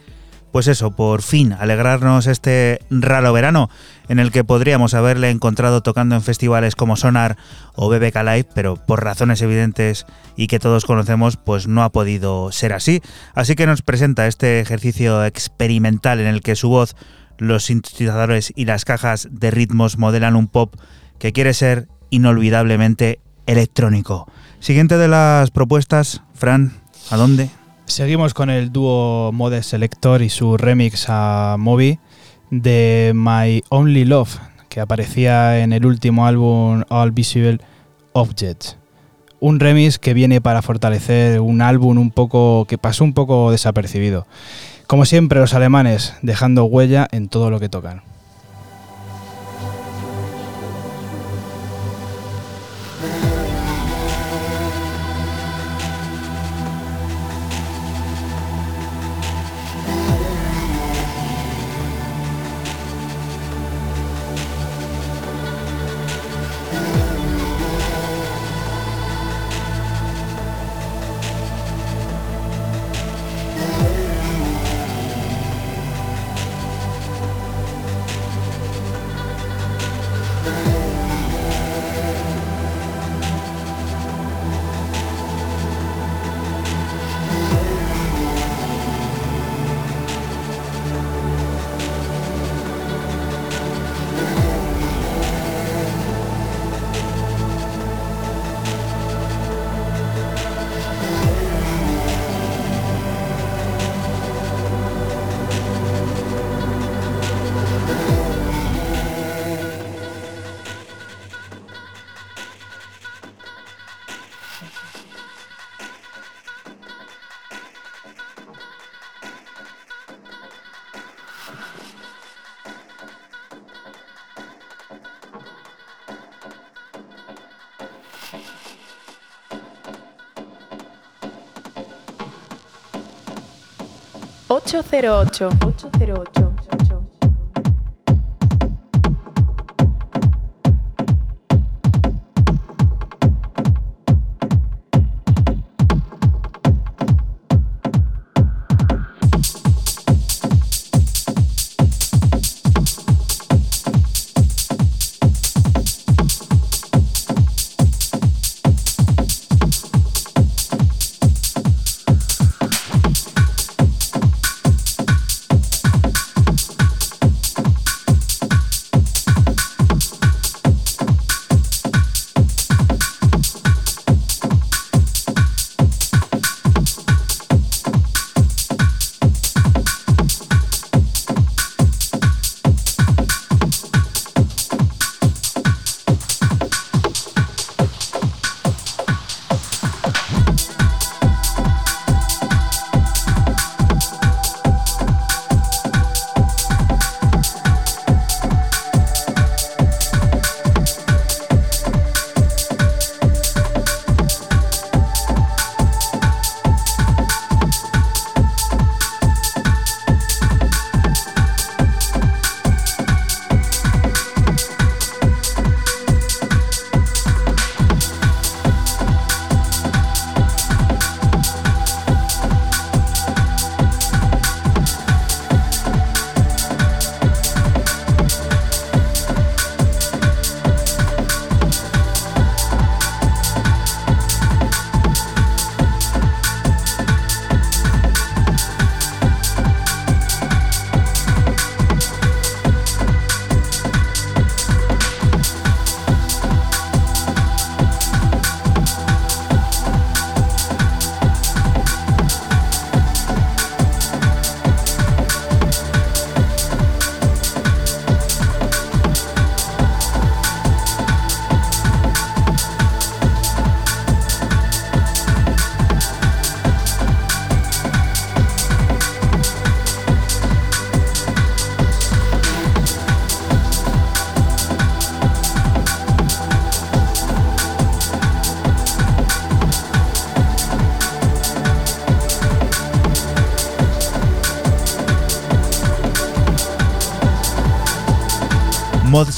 pues eso, por fin, alegrarnos este raro verano en el que podríamos haberle encontrado tocando en festivales como Sonar o BBK Live, pero por razones evidentes y que todos conocemos, pues no ha podido ser así. Así que nos presenta este ejercicio experimental en el que su voz, los sintetizadores y las cajas de ritmos modelan un pop que quiere ser inolvidablemente electrónico. Siguiente de las propuestas, Fran, ¿a dónde? Seguimos con el dúo Mode Selector y su remix a Moby de My Only Love, que aparecía en el último álbum All Visible Objects. Un remix que viene para fortalecer un álbum un poco que pasó un poco desapercibido. Como siempre, los alemanes dejando huella en todo lo que tocan. 808. 808.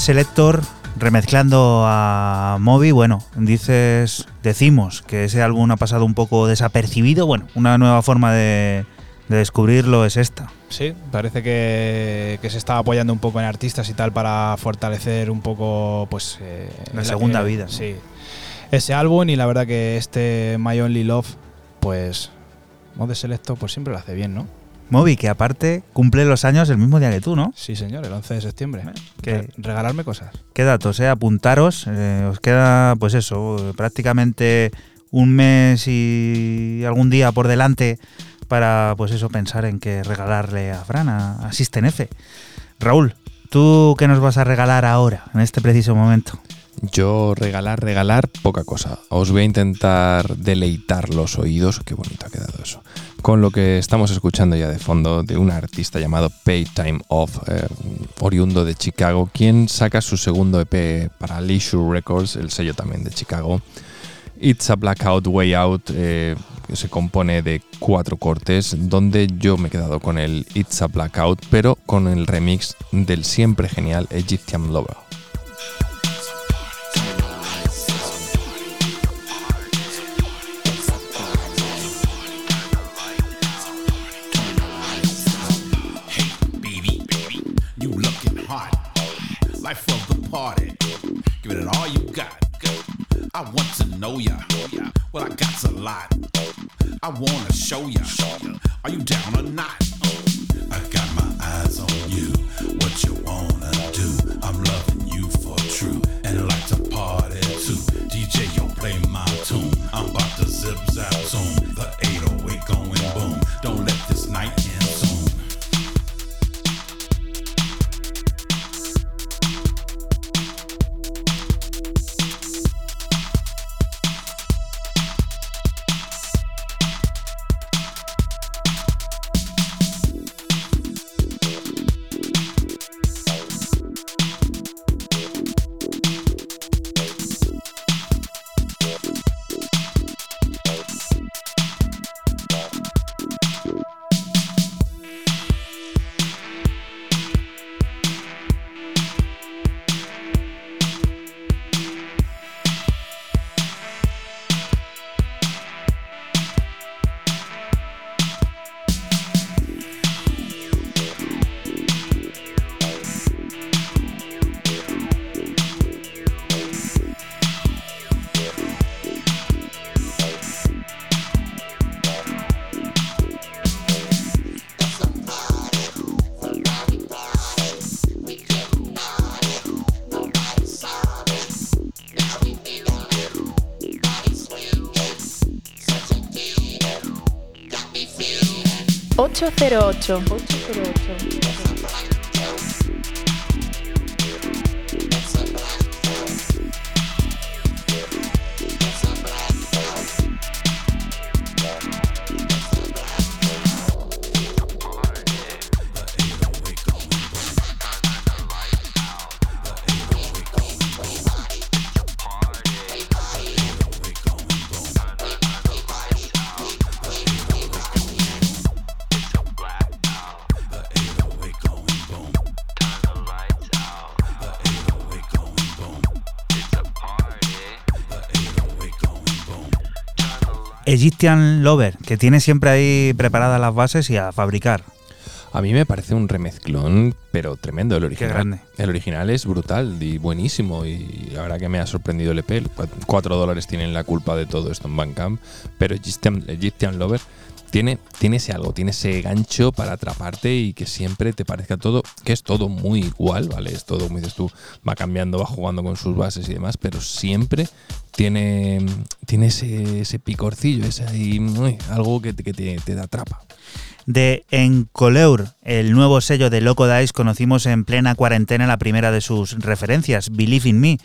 Selector remezclando a Moby, bueno, dices, decimos que ese álbum ha pasado un poco desapercibido, bueno, una nueva forma de, descubrirlo es esta. Sí, parece que, se está apoyando un poco en artistas y tal para fortalecer un poco, pues... Eh, la segunda vida. Sí, ese álbum y la verdad que este My Only Love, pues... Mod Selector, pues siempre lo hace bien, ¿no? Moby, que aparte cumple los años el mismo día que tú, ¿no? Sí, señor, el 11 de septiembre. Que regalarme cosas. Qué datos, eh, apuntaros. Eh, os queda, pues eso, prácticamente un mes y algún día por delante para, pues eso, pensar en qué regalarle a Fran, a, a System F. Raúl, ¿tú qué nos vas a regalar ahora, en este preciso momento? Yo regalar, regalar, poca cosa. Os voy a intentar deleitar los oídos, qué bonito ha quedado eso, con lo que estamos escuchando ya de fondo de un artista llamado Pay Time Off, eh, oriundo de Chicago, quien saca su segundo EP para Leisure Records, el sello también de Chicago. It's a Blackout Way Out, eh, que se compone de cuatro cortes, donde yo me he quedado con el It's a Blackout, pero con el remix del siempre genial Egyptian Lover. I want to know ya. Well, I got a lot. I wanna show ya. Are you down or not? I got my eyes on you. What you wanna do? I'm loving you for true and like to party too. DJ, yo, play my tune. I'm about to zip zap soon. The 808 going boom. Don't let this night 808. 808. Egyptian Lover, que tiene siempre ahí preparadas las bases y a fabricar. A mí me parece un remezclón, pero tremendo. El original, grande. El original es brutal y buenísimo. Y la verdad que me ha sorprendido el EP. Cuatro dólares tienen la culpa de todo esto en Bandcamp. Pero Egyptian, Lover tiene, tiene ese algo, tiene ese gancho para atraparte y que siempre te parezca todo, que es todo muy igual, ¿vale? Es todo, como dices tú, va cambiando, va jugando con sus bases y demás, pero siempre tiene, tiene ese, ese picorcillo, ese algo que, que te, te atrapa de Encoleur, el nuevo sello de Loco Dice, conocimos en plena cuarentena la primera de sus referencias, Believe in Me.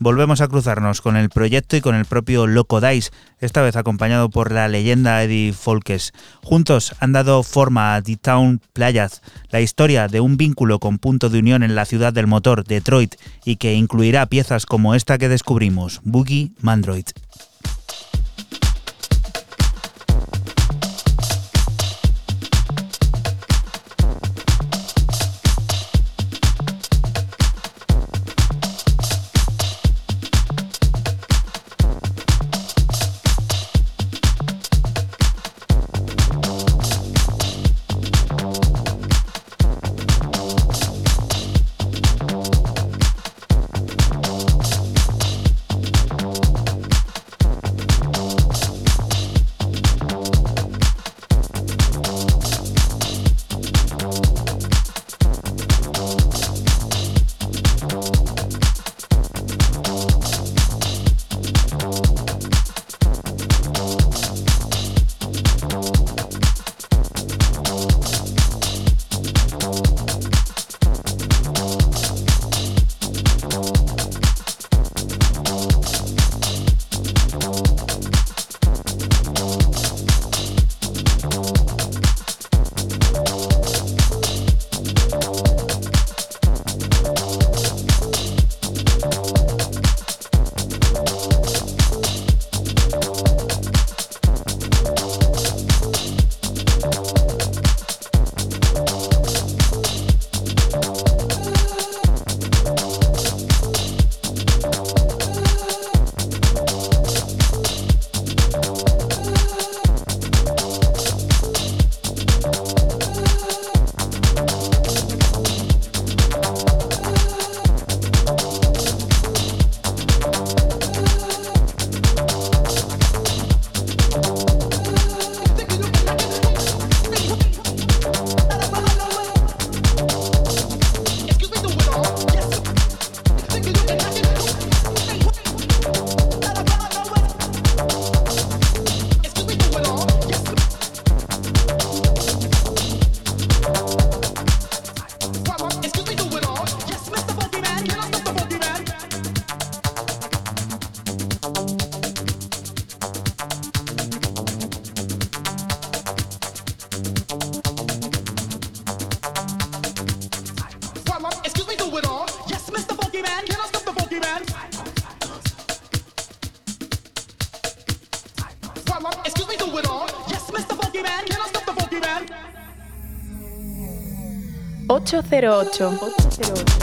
Volvemos a cruzarnos con el proyecto y con el propio Loco Dice, esta vez acompañado por la leyenda Eddie Folkes. Juntos han dado forma a The Town Playas, la historia de un vínculo con punto de unión en la ciudad del motor, Detroit, y que incluirá piezas como esta que descubrimos, Boogie Mandroid. 808. 808.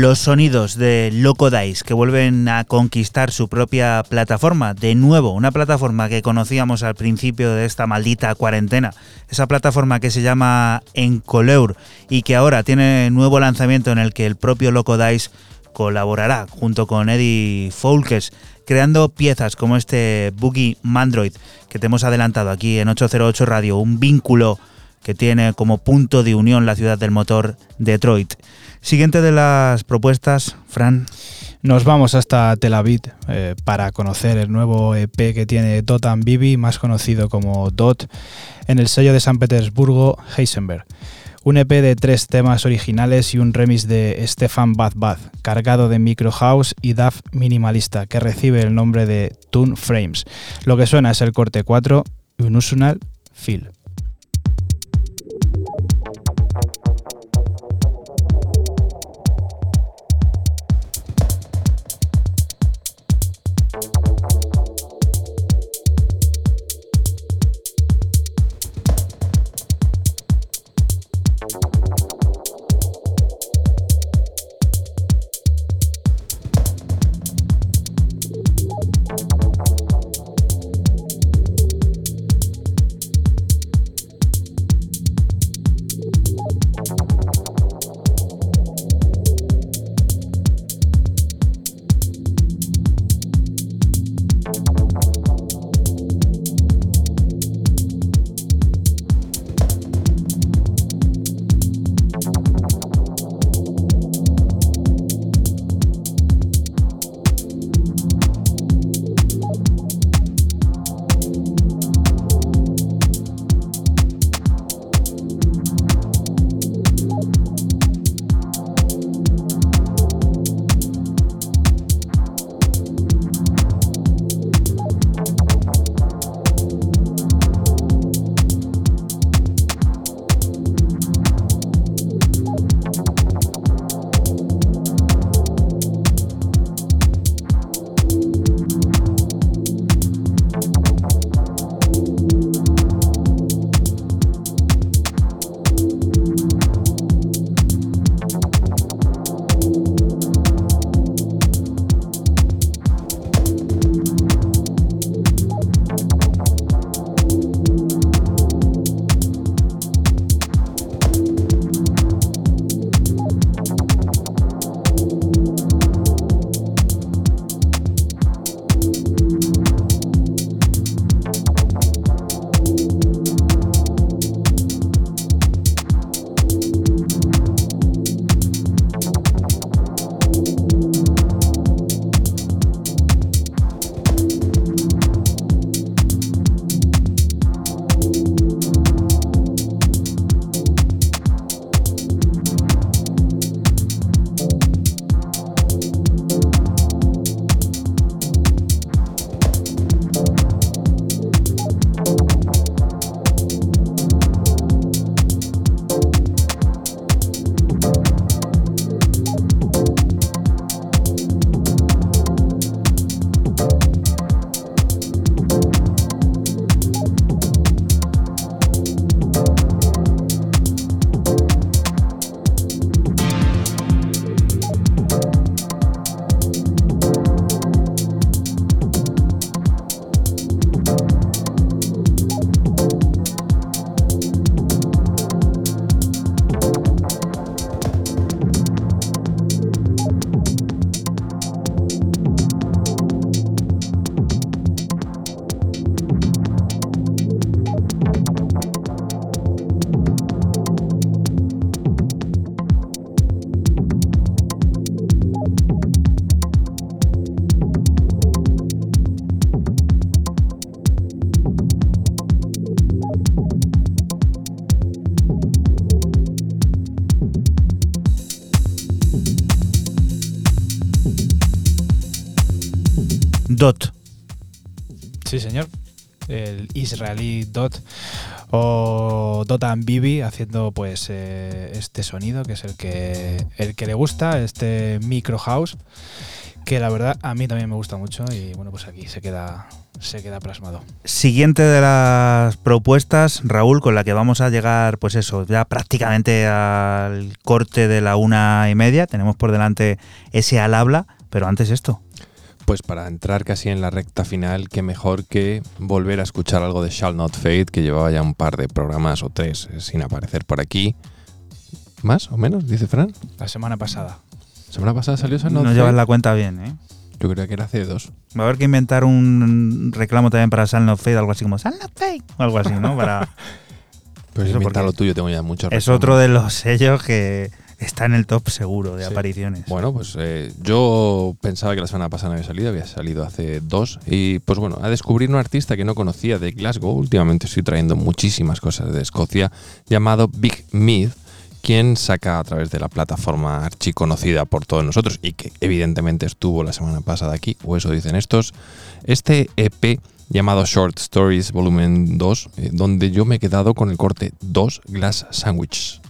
Los sonidos de Loco Dice que vuelven a conquistar su propia plataforma. De nuevo, una plataforma que conocíamos al principio de esta maldita cuarentena. Esa plataforma que se llama Encoleur y que ahora tiene nuevo lanzamiento en el que el propio Loco Dice colaborará junto con Eddie Foulkes creando piezas como este Boogie Mandroid que te hemos adelantado aquí en 808 Radio, un vínculo que tiene como punto de unión la ciudad del motor Detroit. Siguiente de las propuestas, Fran. Nos vamos hasta Tel Aviv eh, para conocer el nuevo EP que tiene Dotan Bibi, más conocido como Dot, en el sello de San Petersburgo, Heisenberg. Un EP de tres temas originales y un remix de Stefan Bad Bad, cargado de micro house y DAF minimalista, que recibe el nombre de Tune Frames. Lo que suena es el corte 4, Unusual Feel. Israelí Dot o Dot and Bibi haciendo pues eh, este sonido que es el que el que le gusta, este micro house que la verdad a mí también me gusta mucho y bueno, pues aquí se queda se queda plasmado. Siguiente de las propuestas, Raúl, con la que vamos a llegar, pues eso, ya prácticamente al corte de la una y media. Tenemos por delante ese al habla, pero antes esto. Pues para entrar casi en la recta final, qué mejor que volver a escuchar algo de Shall Not Fade, que llevaba ya un par de programas o tres eh, sin aparecer por aquí. ¿Más o menos? Dice Fran. La semana pasada. Semana pasada salió Shall Not No Fade. llevas la cuenta bien, ¿eh? Yo creía que era hace dos. Va a haber que inventar un reclamo también para Sal Not Fade, algo así como Sal Not Fade, o algo así, ¿no? Para... Pero Eso inventa lo tuyo, tengo ya muchos es reclamos. otro de los sellos que está en el top seguro de Sí. apariciones. Bueno, pues eh, yo pensaba que la semana pasada no había salido, había salido hace dos. Y pues bueno, a descubrir un artista que no conocía de Glasgow. Últimamente estoy trayendo muchísimas cosas de Escocia, llamado Big Mead, quien saca a través de la plataforma archiconocida por todos nosotros y que evidentemente estuvo la semana pasada aquí, o eso dicen estos, este EP llamado Short Stories Volumen 2, eh, donde yo me he quedado con el corte 2 Glass Sandwich.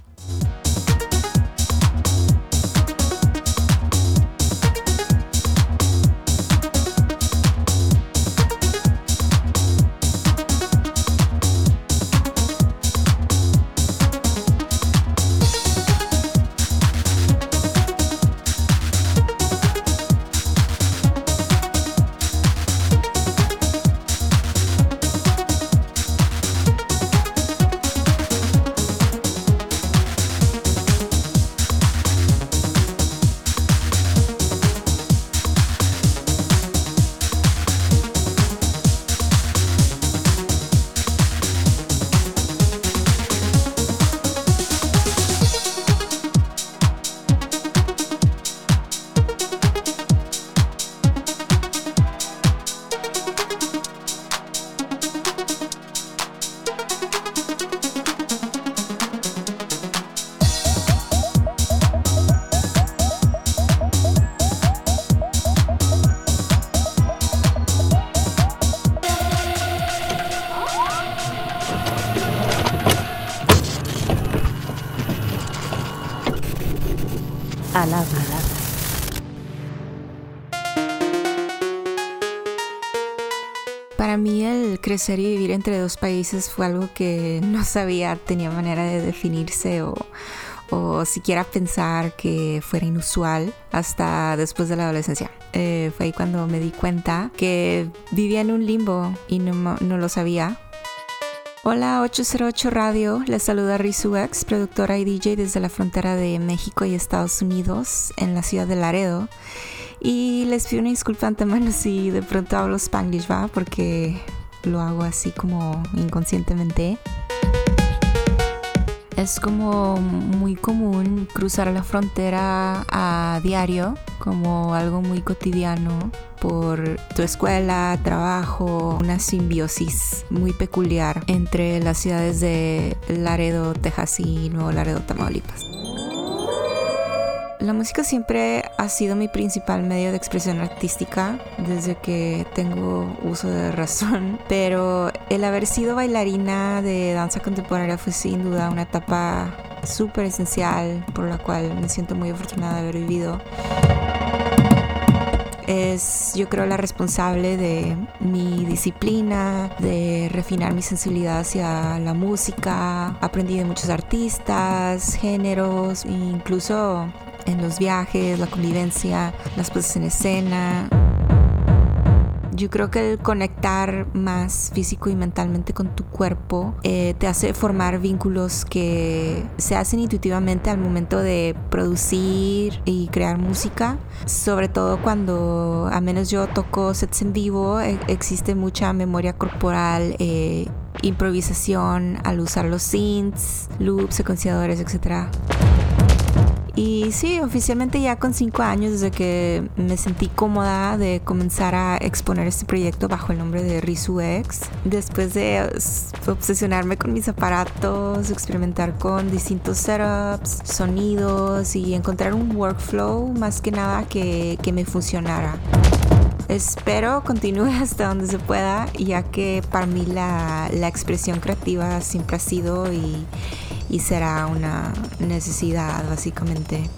Entre dos países fue algo que no sabía tenía manera de definirse o, o siquiera pensar que fuera inusual hasta después de la adolescencia. Eh, fue ahí cuando me di cuenta que vivía en un limbo y no, no lo sabía. Hola 808 Radio, les saluda Rizu X, productora y DJ desde la frontera de México y Estados Unidos en la ciudad de Laredo. Y les pido una disculpa antemano si de pronto hablo spanglish, ¿va? Porque lo hago así como inconscientemente. Es como muy común cruzar la frontera a diario, como algo muy cotidiano por tu escuela, trabajo, una simbiosis muy peculiar entre las ciudades de Laredo, Texas y Nuevo Laredo, Tamaulipas. La música siempre ha sido mi principal medio de expresión artística desde que tengo uso de razón, pero el haber sido bailarina de danza contemporánea fue sin duda una etapa súper esencial por la cual me siento muy afortunada de haber vivido. Es yo creo la responsable de mi disciplina, de refinar mi sensibilidad hacia la música. Aprendí de muchos artistas, géneros, incluso en los viajes, la convivencia, las puestas en escena. Yo creo que el conectar más físico y mentalmente con tu cuerpo eh, te hace formar vínculos que se hacen intuitivamente al momento de producir y crear música. Sobre todo cuando, a menos yo toco sets en vivo, eh, existe mucha memoria corporal. eh, improvisación al usar los synths, loops, secuenciadores, etc. Y sí, oficialmente ya con cinco años desde que me sentí cómoda de comenzar a exponer este proyecto bajo el nombre de Rizu X. Después de obsesionarme con mis aparatos, experimentar con distintos setups, sonidos y encontrar un workflow más que nada que, que me funcionara. Espero continúe hasta donde se pueda, ya que para mí la, la expresión creativa siempre ha sido y, y será una necesidad básicamente.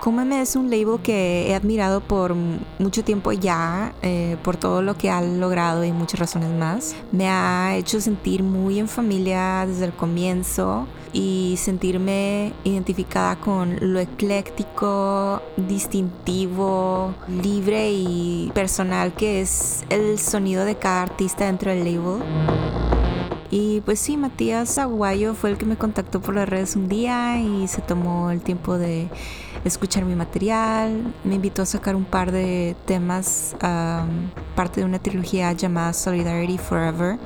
Cómeme es un label que he admirado por mucho tiempo ya, eh, por todo lo que ha logrado y muchas razones más. Me ha hecho sentir muy en familia desde el comienzo y sentirme identificada con lo ecléctico, distintivo, libre y personal que es el sonido de cada artista dentro del label. Y pues sí, Matías Aguayo fue el que me contactó por las redes un día y se tomó el tiempo de escuchar mi material. Me invitó a sacar un par de temas, um, parte de una trilogía llamada Solidarity Forever.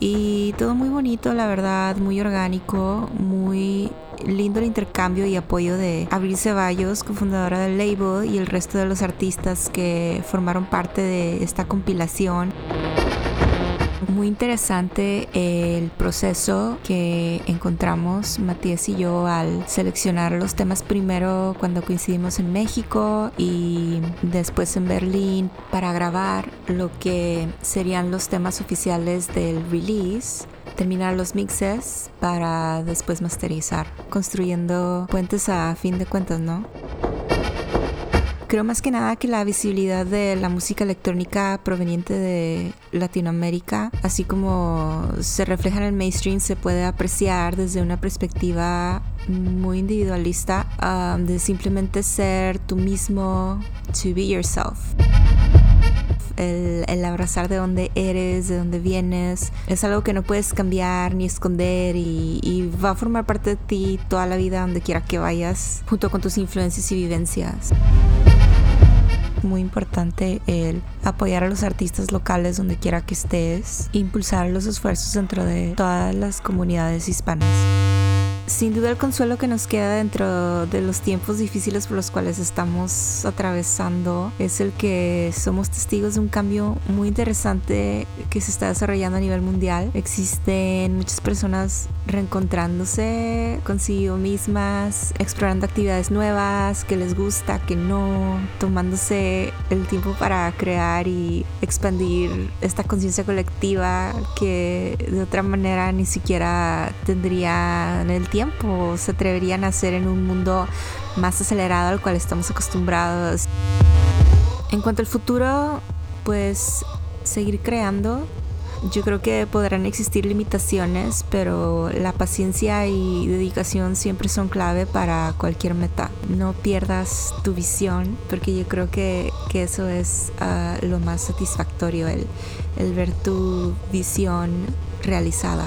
Y todo muy bonito, la verdad, muy orgánico, muy lindo el intercambio y apoyo de Abril Ceballos, cofundadora del label, y el resto de los artistas que formaron parte de esta compilación muy interesante el proceso que encontramos Matías y yo al seleccionar los temas primero cuando coincidimos en México y después en Berlín para grabar lo que serían los temas oficiales del release terminar los mixes para después masterizar, construyendo puentes a fin de cuentas, ¿no? Creo más que nada que la visibilidad de la música electrónica proveniente de Latinoamérica, así como se refleja en el mainstream, se puede apreciar desde una perspectiva muy individualista um, de simplemente ser tú mismo, to be yourself. El, abrazar de dónde eres, de dónde vienes, es algo que no puedes cambiar ni esconder y, y, va a formar parte de ti toda la vida donde quiera que vayas, junto con tus influencias y vivencias muy importante el apoyar a los artistas locales donde quiera que estés, impulsar los esfuerzos dentro de todas las comunidades hispanas. Sin duda el consuelo que nos queda dentro de los tiempos difíciles por los cuales estamos atravesando es el que somos testigos de un cambio muy interesante que se está desarrollando a nivel mundial. Existen muchas personas reencontrándose consigo mismas, explorando actividades nuevas que les gusta, que no, tomándose el tiempo para crear y expandir esta conciencia colectiva que de otra manera ni siquiera tendrían el tiempo, se atreverían a hacer en un mundo más acelerado al cual estamos acostumbrados. En cuanto al futuro, pues seguir creando. Yo creo que podrán existir limitaciones, pero la paciencia y dedicación siempre son clave para cualquier meta. No pierdas tu visión, porque yo creo que, eso es ah, lo más satisfactorio, el, el ver tu visión realizada.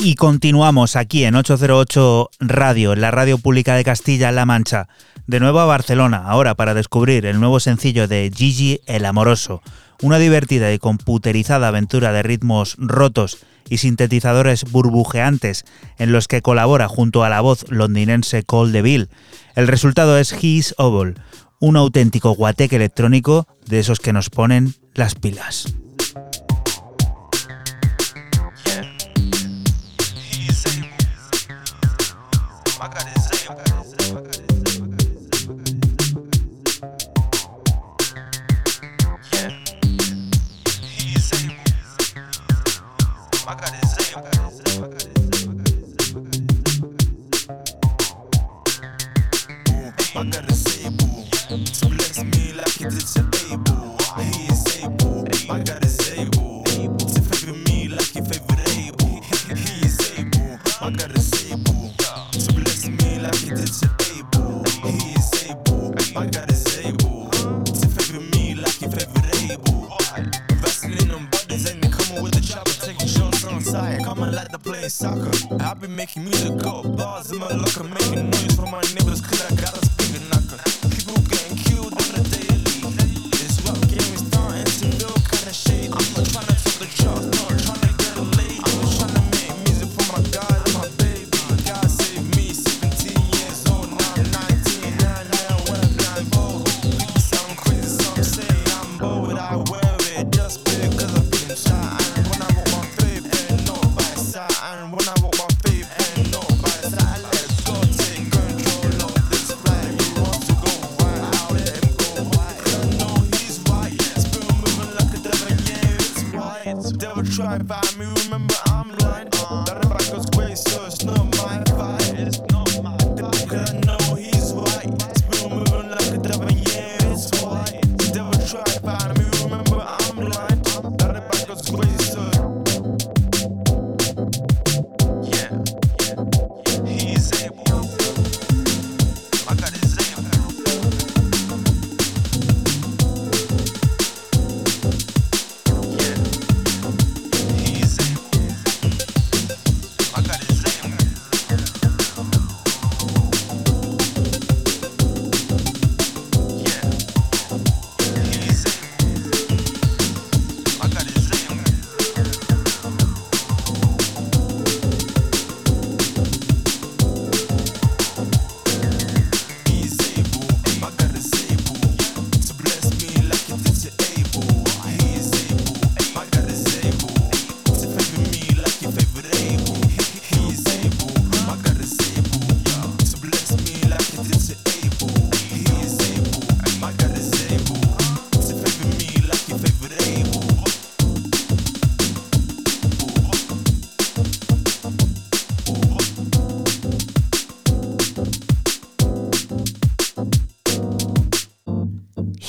Y continuamos aquí en 808 Radio, en la radio pública de Castilla-La Mancha. De nuevo a Barcelona, ahora para descubrir el nuevo sencillo de Gigi el Amoroso. Una divertida y computerizada aventura de ritmos rotos y sintetizadores burbujeantes en los que colabora junto a la voz londinense Cole DeVille. El resultado es His Oval, un auténtico guateque electrónico de esos que nos ponen las pilas.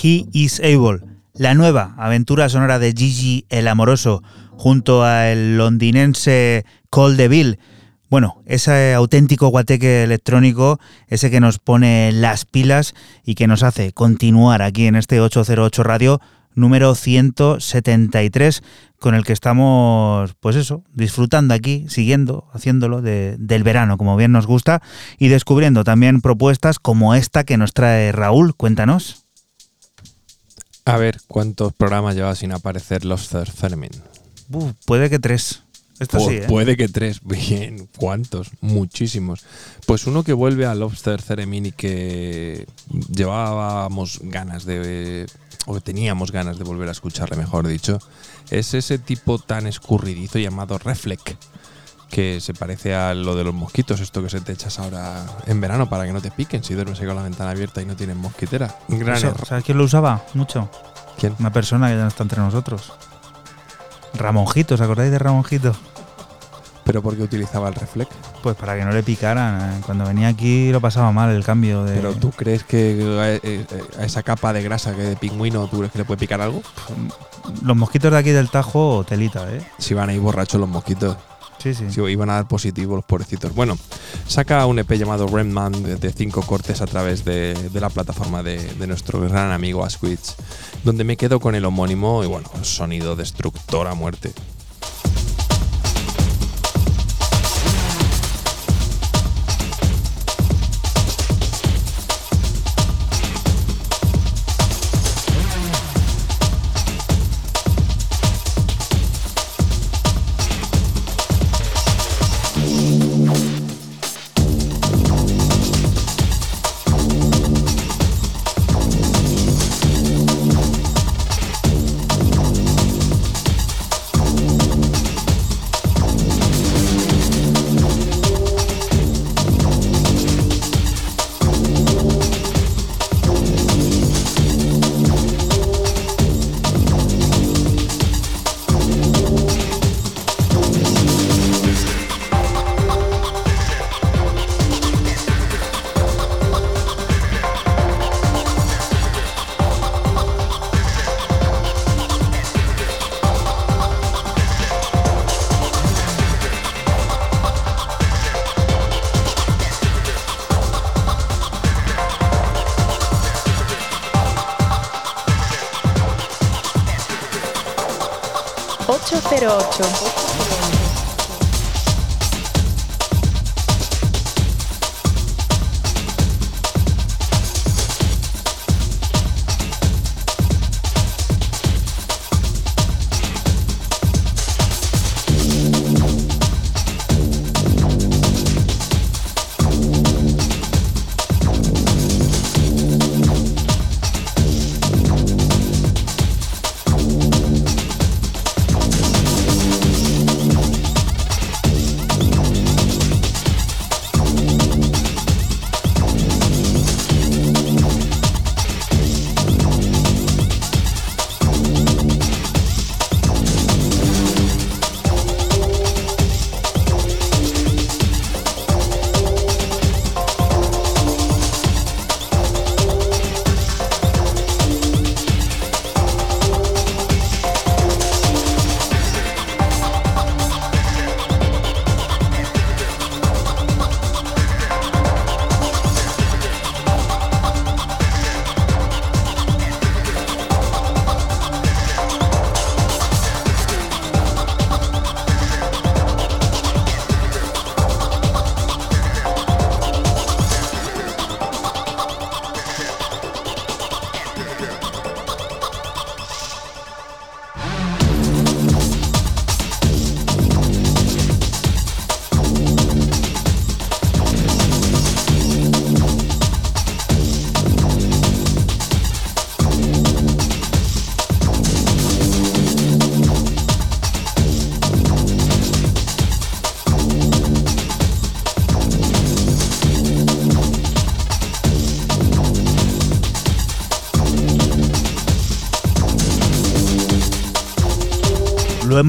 He is Able, la nueva aventura sonora de Gigi el Amoroso junto al londinense Cole DeVille. Bueno, ese auténtico guateque electrónico, ese que nos pone las pilas y que nos hace continuar aquí en este 808 Radio número 173 con el que estamos, pues eso, disfrutando aquí, siguiendo, haciéndolo de- del verano, como bien nos gusta, y descubriendo también propuestas como esta que nos trae Raúl. Cuéntanos. A ver, ¿cuántos programas lleva sin aparecer Lobster Fermin? Puede que tres. Esto Pu- sí, ¿eh? Puede que tres. Bien, ¿cuántos? Muchísimos. Pues uno que vuelve a Lobster Ceremony que llevábamos ganas de. o teníamos ganas de volver a escucharle, mejor dicho. Es ese tipo tan escurridizo llamado Reflect. Que se parece a lo de los mosquitos, esto que se te echas ahora en verano para que no te piquen si duermes ahí con la ventana abierta y no tienes mosquitera. Gran Eso, error. ¿Sabes quién lo usaba? Mucho. ¿Quién? Una persona que ya no está entre nosotros. Ramonjito, ¿os acordáis de Ramonjito? ¿Pero por qué utilizaba el Reflect? Pues para que no le picaran. eh. Cuando venía aquí lo pasaba mal el cambio de. Pero tú crees que a, eh, a esa capa de grasa que de pingüino, ¿tú crees que le puede picar algo? Los mosquitos de aquí del Tajo, telita, ¿eh? Si van ahí borrachos los mosquitos. Sí, sí. Iban a dar positivo los pobrecitos. Bueno, saca un EP llamado Remman de, cinco cortes a través de, de la plataforma de, de nuestro gran amigo Asquith, donde me quedo con el homónimo y bueno, sonido destructor a muerte.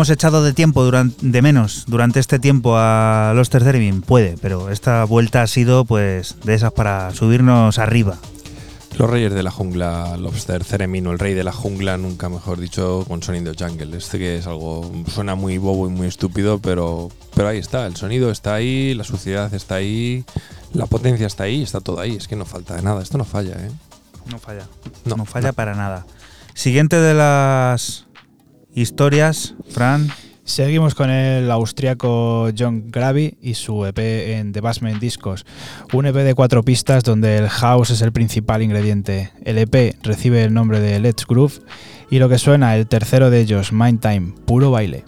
Hemos echado de tiempo durante, de menos durante este tiempo a los Theremin? Puede, pero esta vuelta ha sido pues de esas para subirnos arriba. Los Reyes de la Jungla, Lobster Ceremino, el rey de la jungla, nunca mejor dicho, con Sonido Jungle. Este que es algo, suena muy bobo y muy estúpido, pero, pero ahí está, el sonido está ahí, la suciedad está ahí, la potencia está ahí, está todo ahí. Es que no falta de nada, esto no falla, ¿eh? No falla. No, No, falla no. para nada. Siguiente de las historias, Fran. Seguimos con el austriaco John Gravy y su EP en The Basement Discos, un EP de cuatro pistas donde el house es el principal ingrediente. El EP recibe el nombre de Let's Groove y lo que suena el tercero de ellos, Mind Time, puro baile.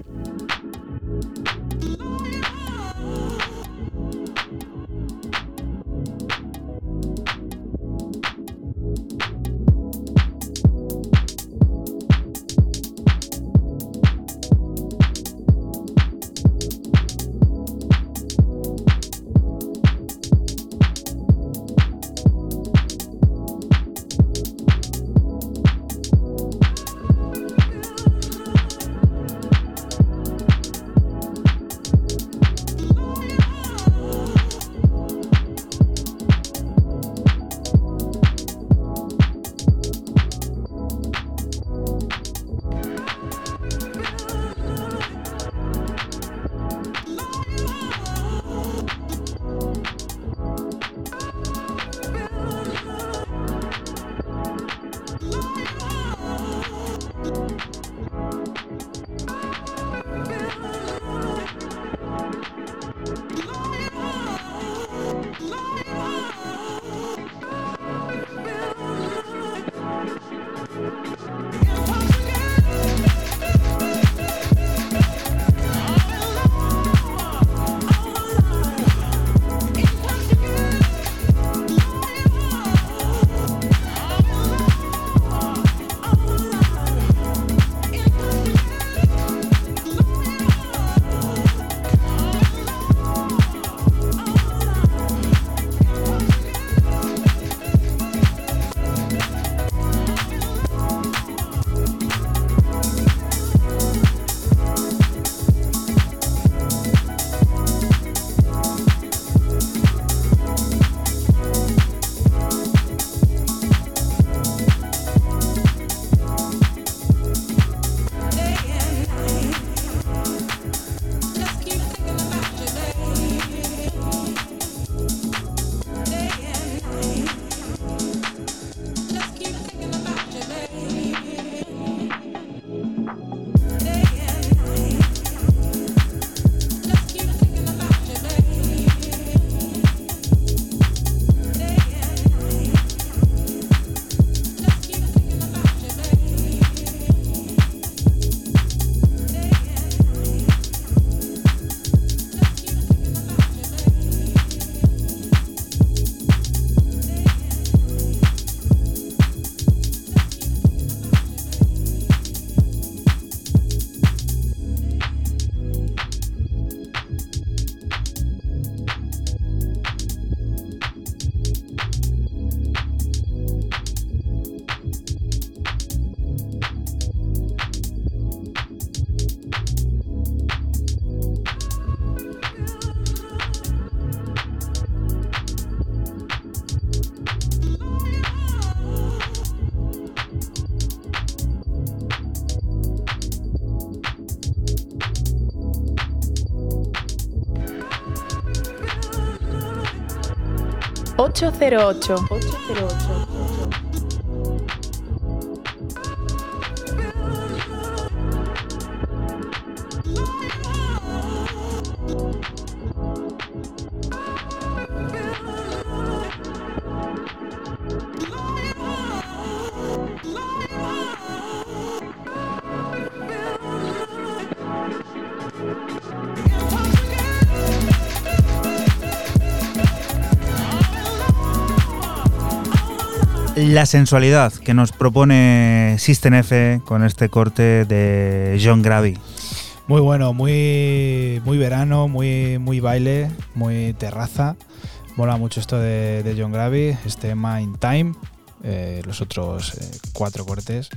808. 808. La sensualidad que nos propone System F con este corte de John Gravy. Muy bueno, muy, muy verano, muy, muy baile, muy terraza. Mola mucho esto de, de John Gravy, este Mind Time, eh, los otros eh, cuatro cortes.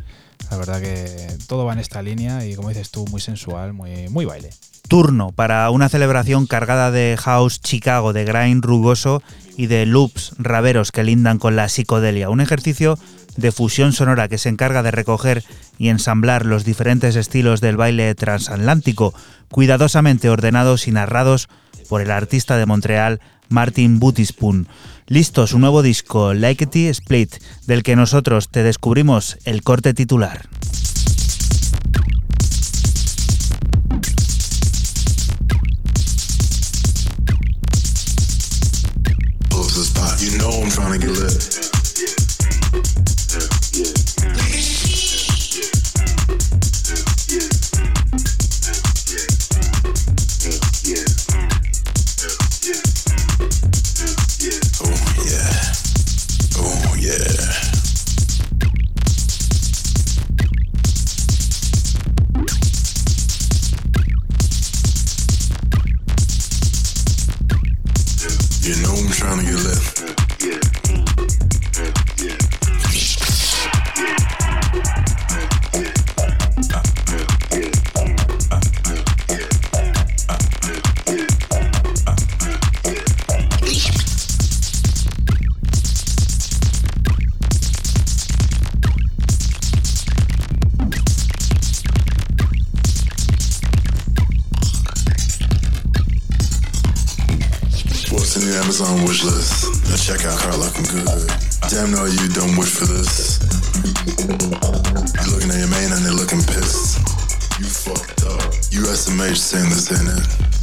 La verdad que todo va en esta línea y como dices tú, muy sensual, muy, muy baile. Turno para una celebración cargada de house Chicago, de grind rugoso y de loops raveros que lindan con la psicodelia. Un ejercicio de fusión sonora que se encarga de recoger y ensamblar los diferentes estilos del baile transatlántico, cuidadosamente ordenados y narrados por el artista de Montreal Martin Bootispoon. Listo, su nuevo disco, Likety Split, del que nosotros te descubrimos el corte titular. You know I'm trying to get lit. Oh, oh, On wish list. Now check out Car Looking Good. Damn no, you don't wish for this. You looking at your main and they looking pissed. You fucked up. USMH saying this ain't it.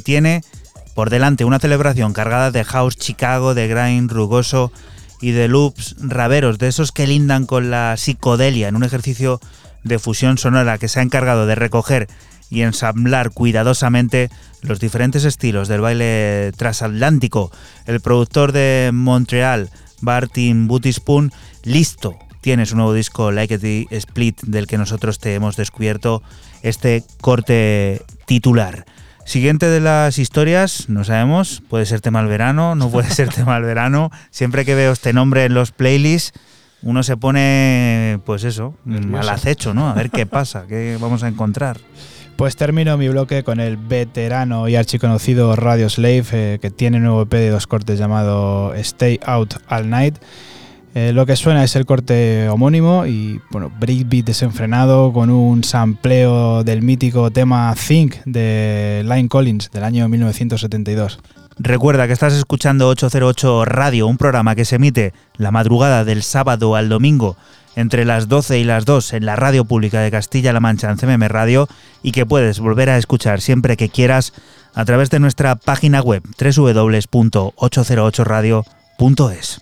Tiene por delante una celebración cargada de house Chicago, de grind rugoso y de loops raveros, de esos que lindan con la psicodelia en un ejercicio de fusión sonora que se ha encargado de recoger y ensamblar cuidadosamente los diferentes estilos del baile transatlántico. El productor de Montreal, Martin Bootispoon, listo, tiene su nuevo disco Like the Split del que nosotros te hemos descubierto este corte titular. Siguiente de las historias, no sabemos, puede ser tema al verano, no puede ser tema al verano. Siempre que veo este nombre en los playlists, uno se pone, pues eso, al acecho, ¿no? A ver qué pasa, qué vamos a encontrar. Pues termino mi bloque con el veterano y archiconocido Radio Slave, eh, que tiene un nuevo EP de dos cortes llamado Stay Out All Night. Eh, lo que suena es el corte homónimo y bueno, breakbeat desenfrenado con un sampleo del mítico tema Think de Line Collins del año 1972. Recuerda que estás escuchando 808 Radio, un programa que se emite la madrugada del sábado al domingo entre las 12 y las 2 en la radio pública de Castilla-La Mancha en CMM Radio y que puedes volver a escuchar siempre que quieras a través de nuestra página web www.808radio.es.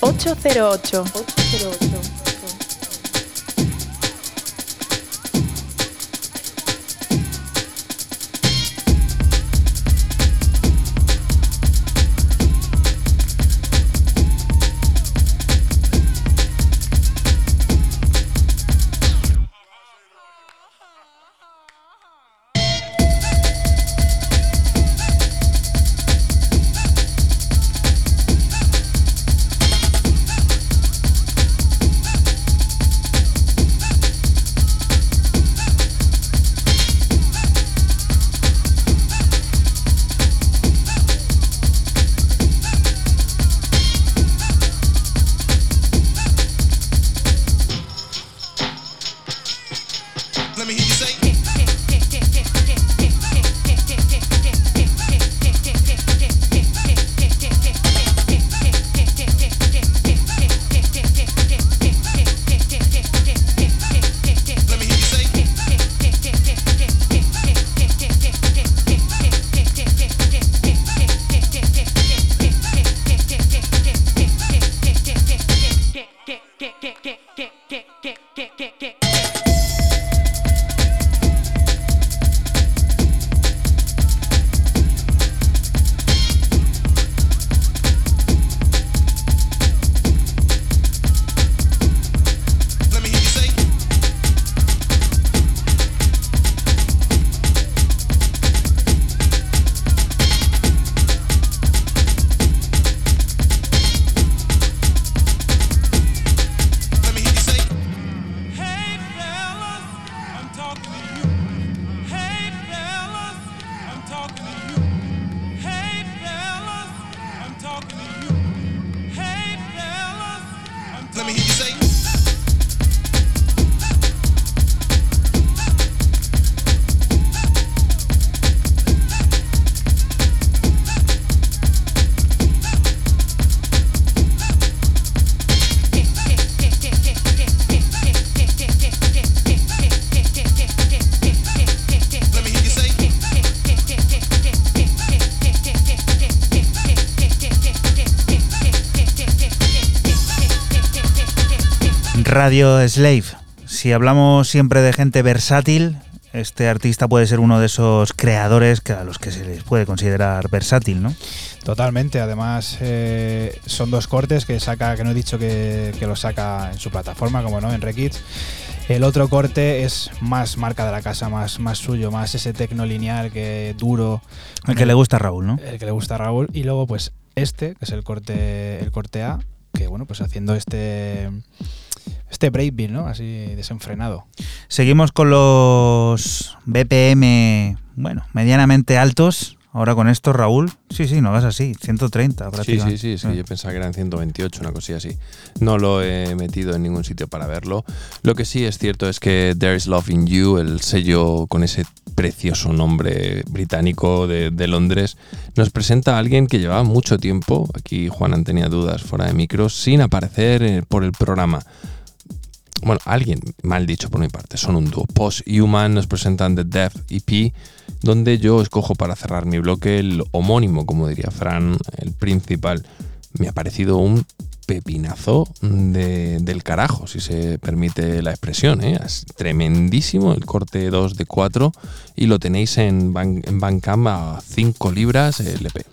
808. 808. Radio Slave. Si hablamos siempre de gente versátil, este artista puede ser uno de esos creadores que a los que se les puede considerar versátil, ¿no? Totalmente, además eh, son dos cortes que saca, que no he dicho que, que los saca en su plataforma, como no, en Rekids. El otro corte es más marca de la casa, más, más suyo, más ese tecno lineal que duro. El que le gusta a Raúl, ¿no? El que le gusta a Raúl. Y luego, pues, este, que es el corte, el corte A, que bueno, pues haciendo este. Este breakbeat, ¿no? Así desenfrenado. Seguimos con los BPM, bueno, medianamente altos. Ahora con esto, Raúl. Sí, sí, no vas así. 130 Sí, prácticamente. sí, sí, sí, yo pensaba que eran 128, una cosilla así. No lo he metido en ningún sitio para verlo. Lo que sí es cierto es que There is Love in You, el sello con ese precioso nombre británico de, de Londres, nos presenta a alguien que llevaba mucho tiempo, aquí Juanan tenía dudas fuera de micros, sin aparecer eh, por el programa. Bueno, alguien, mal dicho por mi parte, son un dúo. Post Human nos presentan The Death EP, donde yo escojo para cerrar mi bloque el homónimo, como diría Fran, el principal. Me ha parecido un pepinazo de- del carajo, si se permite la expresión. ¿eh? Es tremendísimo el corte 2 de 4 y lo tenéis en, Ban- en a 5 libras el EP.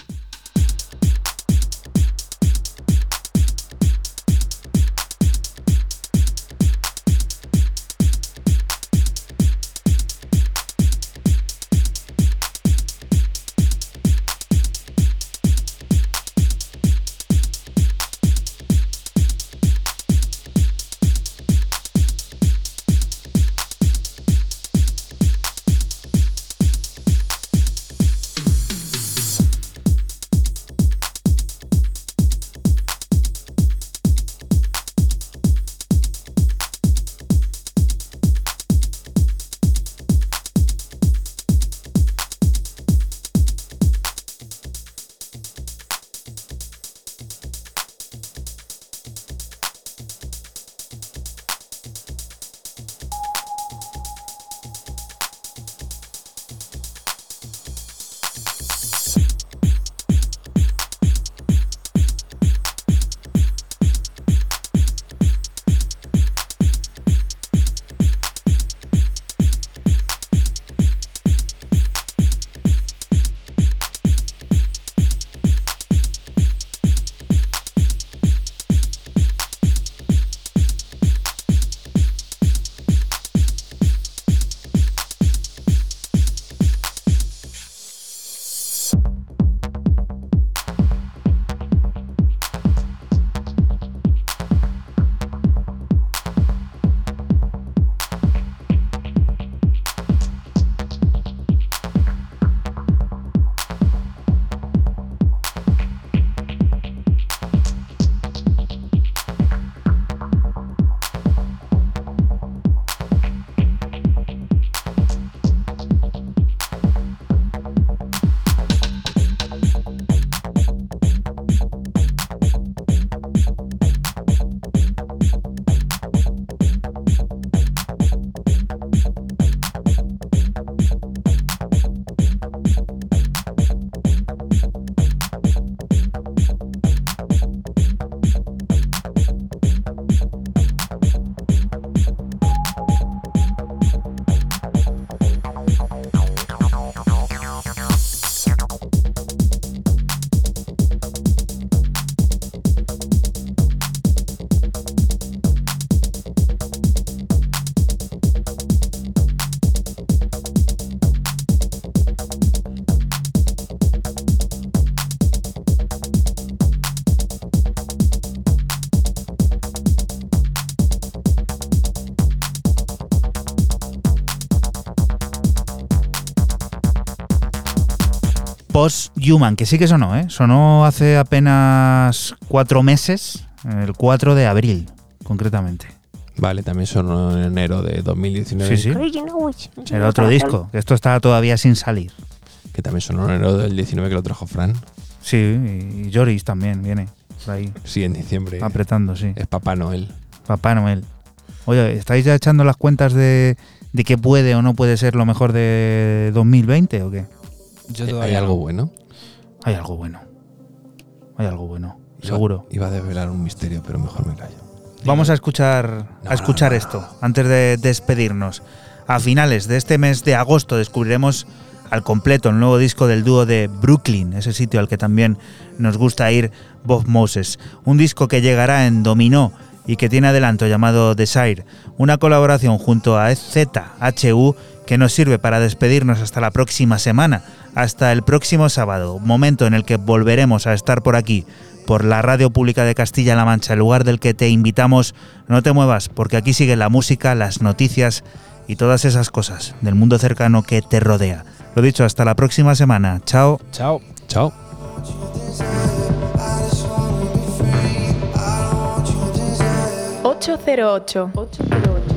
Post-Human, que sí que sonó, ¿eh? Sonó hace apenas cuatro meses, el 4 de abril, concretamente. Vale, también sonó en enero de 2019. Sí, sí. Era otro disco, que esto está todavía sin salir. Que también sonó en enero del 19 que lo trajo Fran. Sí, y Joris también viene por ahí, Sí, en diciembre. apretando, sí. Es Papá Noel. Papá Noel. Oye, ¿estáis ya echando las cuentas de, de qué puede o no puede ser lo mejor de 2020 o qué? Yo ¿Hay algo no. bueno? Hay algo bueno. Hay algo bueno, seguro. Iba a desvelar un misterio, pero mejor me callo. Vamos a escuchar, No, a escuchar no, no. esto antes de despedirnos. A finales de este mes de agosto descubriremos al completo el nuevo disco del dúo de Brooklyn, ese sitio al que también nos gusta ir Bob Moses. Un disco que llegará en Dominó y que tiene adelanto llamado Desire, una colaboración junto a ZHU que nos sirve para despedirnos hasta la próxima semana, hasta el próximo sábado, momento en el que volveremos a estar por aquí, por la Radio Pública de Castilla-La Mancha, el lugar del que te invitamos. No te muevas, porque aquí sigue la música, las noticias y todas esas cosas del mundo cercano que te rodea. Lo dicho, hasta la próxima semana. Chao. Chao. Chao. 808. 808.